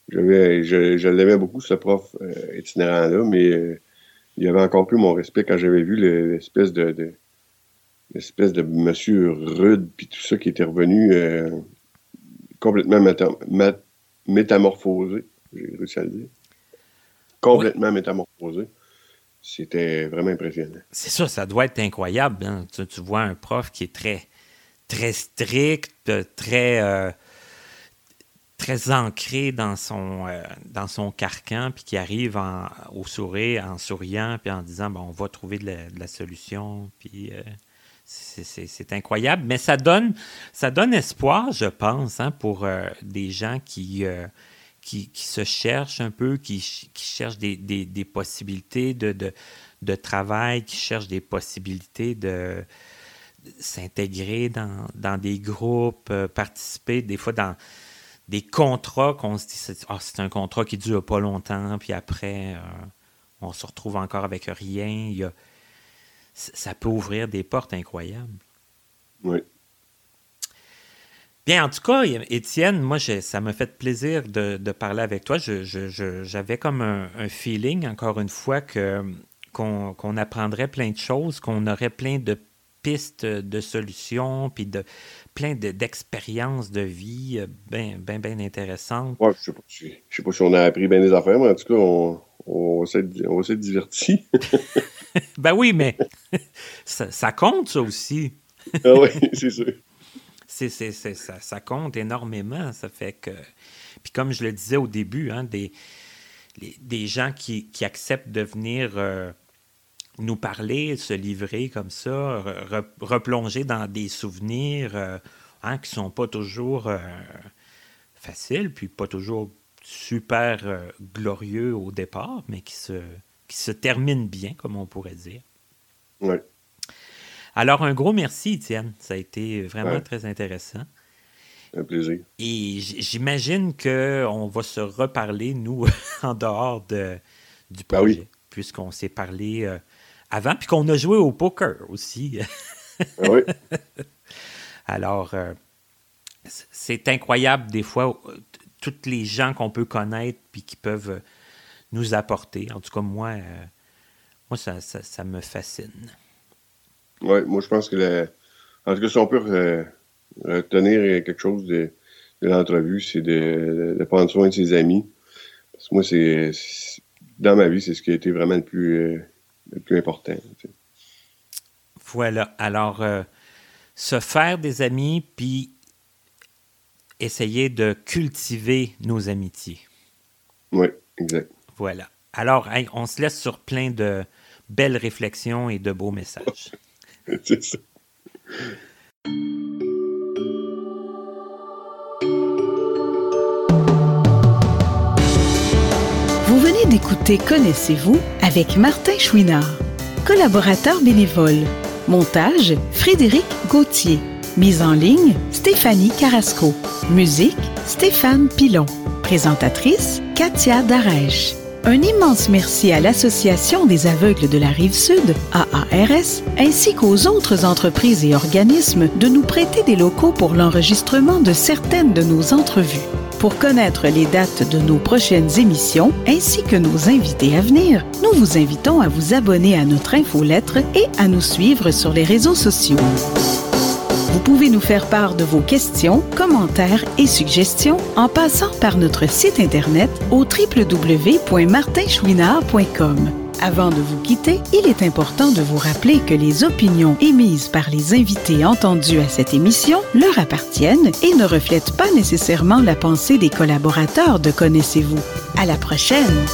je, je l'aimais beaucoup, ce prof euh, itinérant-là, mais euh, il avait encore plus mon respect quand j'avais vu l'espèce de, de l'espèce de monsieur rude puis tout ça qui était revenu euh, complètement métamorphosé, j'ai réussi à le dire. Complètement métamorphosé. C'était vraiment impressionnant. C'est ça, ça doit être incroyable. Hein. Tu, tu, vois un prof qui est très, très strict, très très ancré dans son, euh, dans son carcan, puis qui arrive au sourire, en souriant, puis en disant bon, on va trouver de la, solution. Puis euh, c'est incroyable, mais ça donne, ça donne espoir, je pense, hein, pour euh, des gens qui, se cherchent un peu, qui, cherchent des, possibilités de, travail, qui cherchent des possibilités de, s'intégrer dans, dans, des groupes, participer des fois dans des contrats qu'on se dit, oh, c'est un contrat qui dure pas longtemps, puis après, on se retrouve encore avec rien. Il y a, ça peut ouvrir des portes incroyables. Oui. Bien, en tout cas, Étienne, moi, ça m'a fait plaisir de, parler avec toi. J'avais comme un, feeling, encore une fois, que qu'on apprendrait plein de choses, qu'on aurait plein de pistes de solutions, puis de plein d'expériences de, vie bien, bien, bien intéressantes. Ouais, je ne sais, pas si on a appris bien des affaires, mais en tout cas, on, on va s'être diverti. ben oui, mais ça, compte, ça aussi. ah oui, c'est sûr. C'est, ça, ça, compte énormément. Ça fait que. Puis comme je le disais au début, hein, des, des gens qui, acceptent de venir euh, nous parler, se livrer comme ça, replonger dans des souvenirs euh, hein, qui ne sont pas toujours euh, faciles, puis pas toujours super glorieux au départ, mais qui se, qui se termine bien, comme on pourrait dire. Oui. Alors, un gros merci, Étienne. Ça a été vraiment très intéressant. Un plaisir. Et j'imagine qu'on va se reparler, nous, en dehors de, du ben projet, puisqu'on s'est parlé euh, avant, puis qu'on a joué au poker aussi. Ah oui. Alors, euh, c'est incroyable des fois, euh, toutes les gens qu'on peut connaître, puis qui peuvent nous apporter. En tout cas, moi, euh, moi ça, ça, me fascine. Oui, moi, je pense que, en tout cas, si on peut retenir quelque chose de, l'entrevue, c'est de, prendre soin de ses amis. Parce que moi, c'est dans ma vie, c'est ce qui a été vraiment le plus, le plus important. Voilà. Alors, euh, se faire des amis, puis essayer de cultiver nos amitiés. Oui, exact. Voilà. Alors, on se laisse sur plein de belles réflexions et de beaux messages. C'est ça. D'écouter Connaissez-vous avec Martin Chouinard, collaborateur bénévole. Montage Frédéric Gauthier. Mise en ligne Stéphanie Carrasco. Musique Stéphane Pilon. Présentatrice Katia Darèche. Un immense merci à l'Association des aveugles de la rive sud, AARS, ainsi qu'aux autres entreprises et organismes de nous prêter des locaux pour l'enregistrement de certaines de nos entrevues. Pour connaître les dates de nos prochaines émissions ainsi que nos invités à venir, nous vous invitons à vous abonner à notre infolettre et à nous suivre sur les réseaux sociaux. Vous pouvez nous faire part de vos questions, commentaires et suggestions en passant par notre site Internet au www.martinchouinard.com. Avant de vous quitter, il est important de vous rappeler que les opinions émises par les invités entendus à cette émission leur appartiennent et ne reflètent pas nécessairement la pensée des collaborateurs de Connaissez-vous. À la prochaine!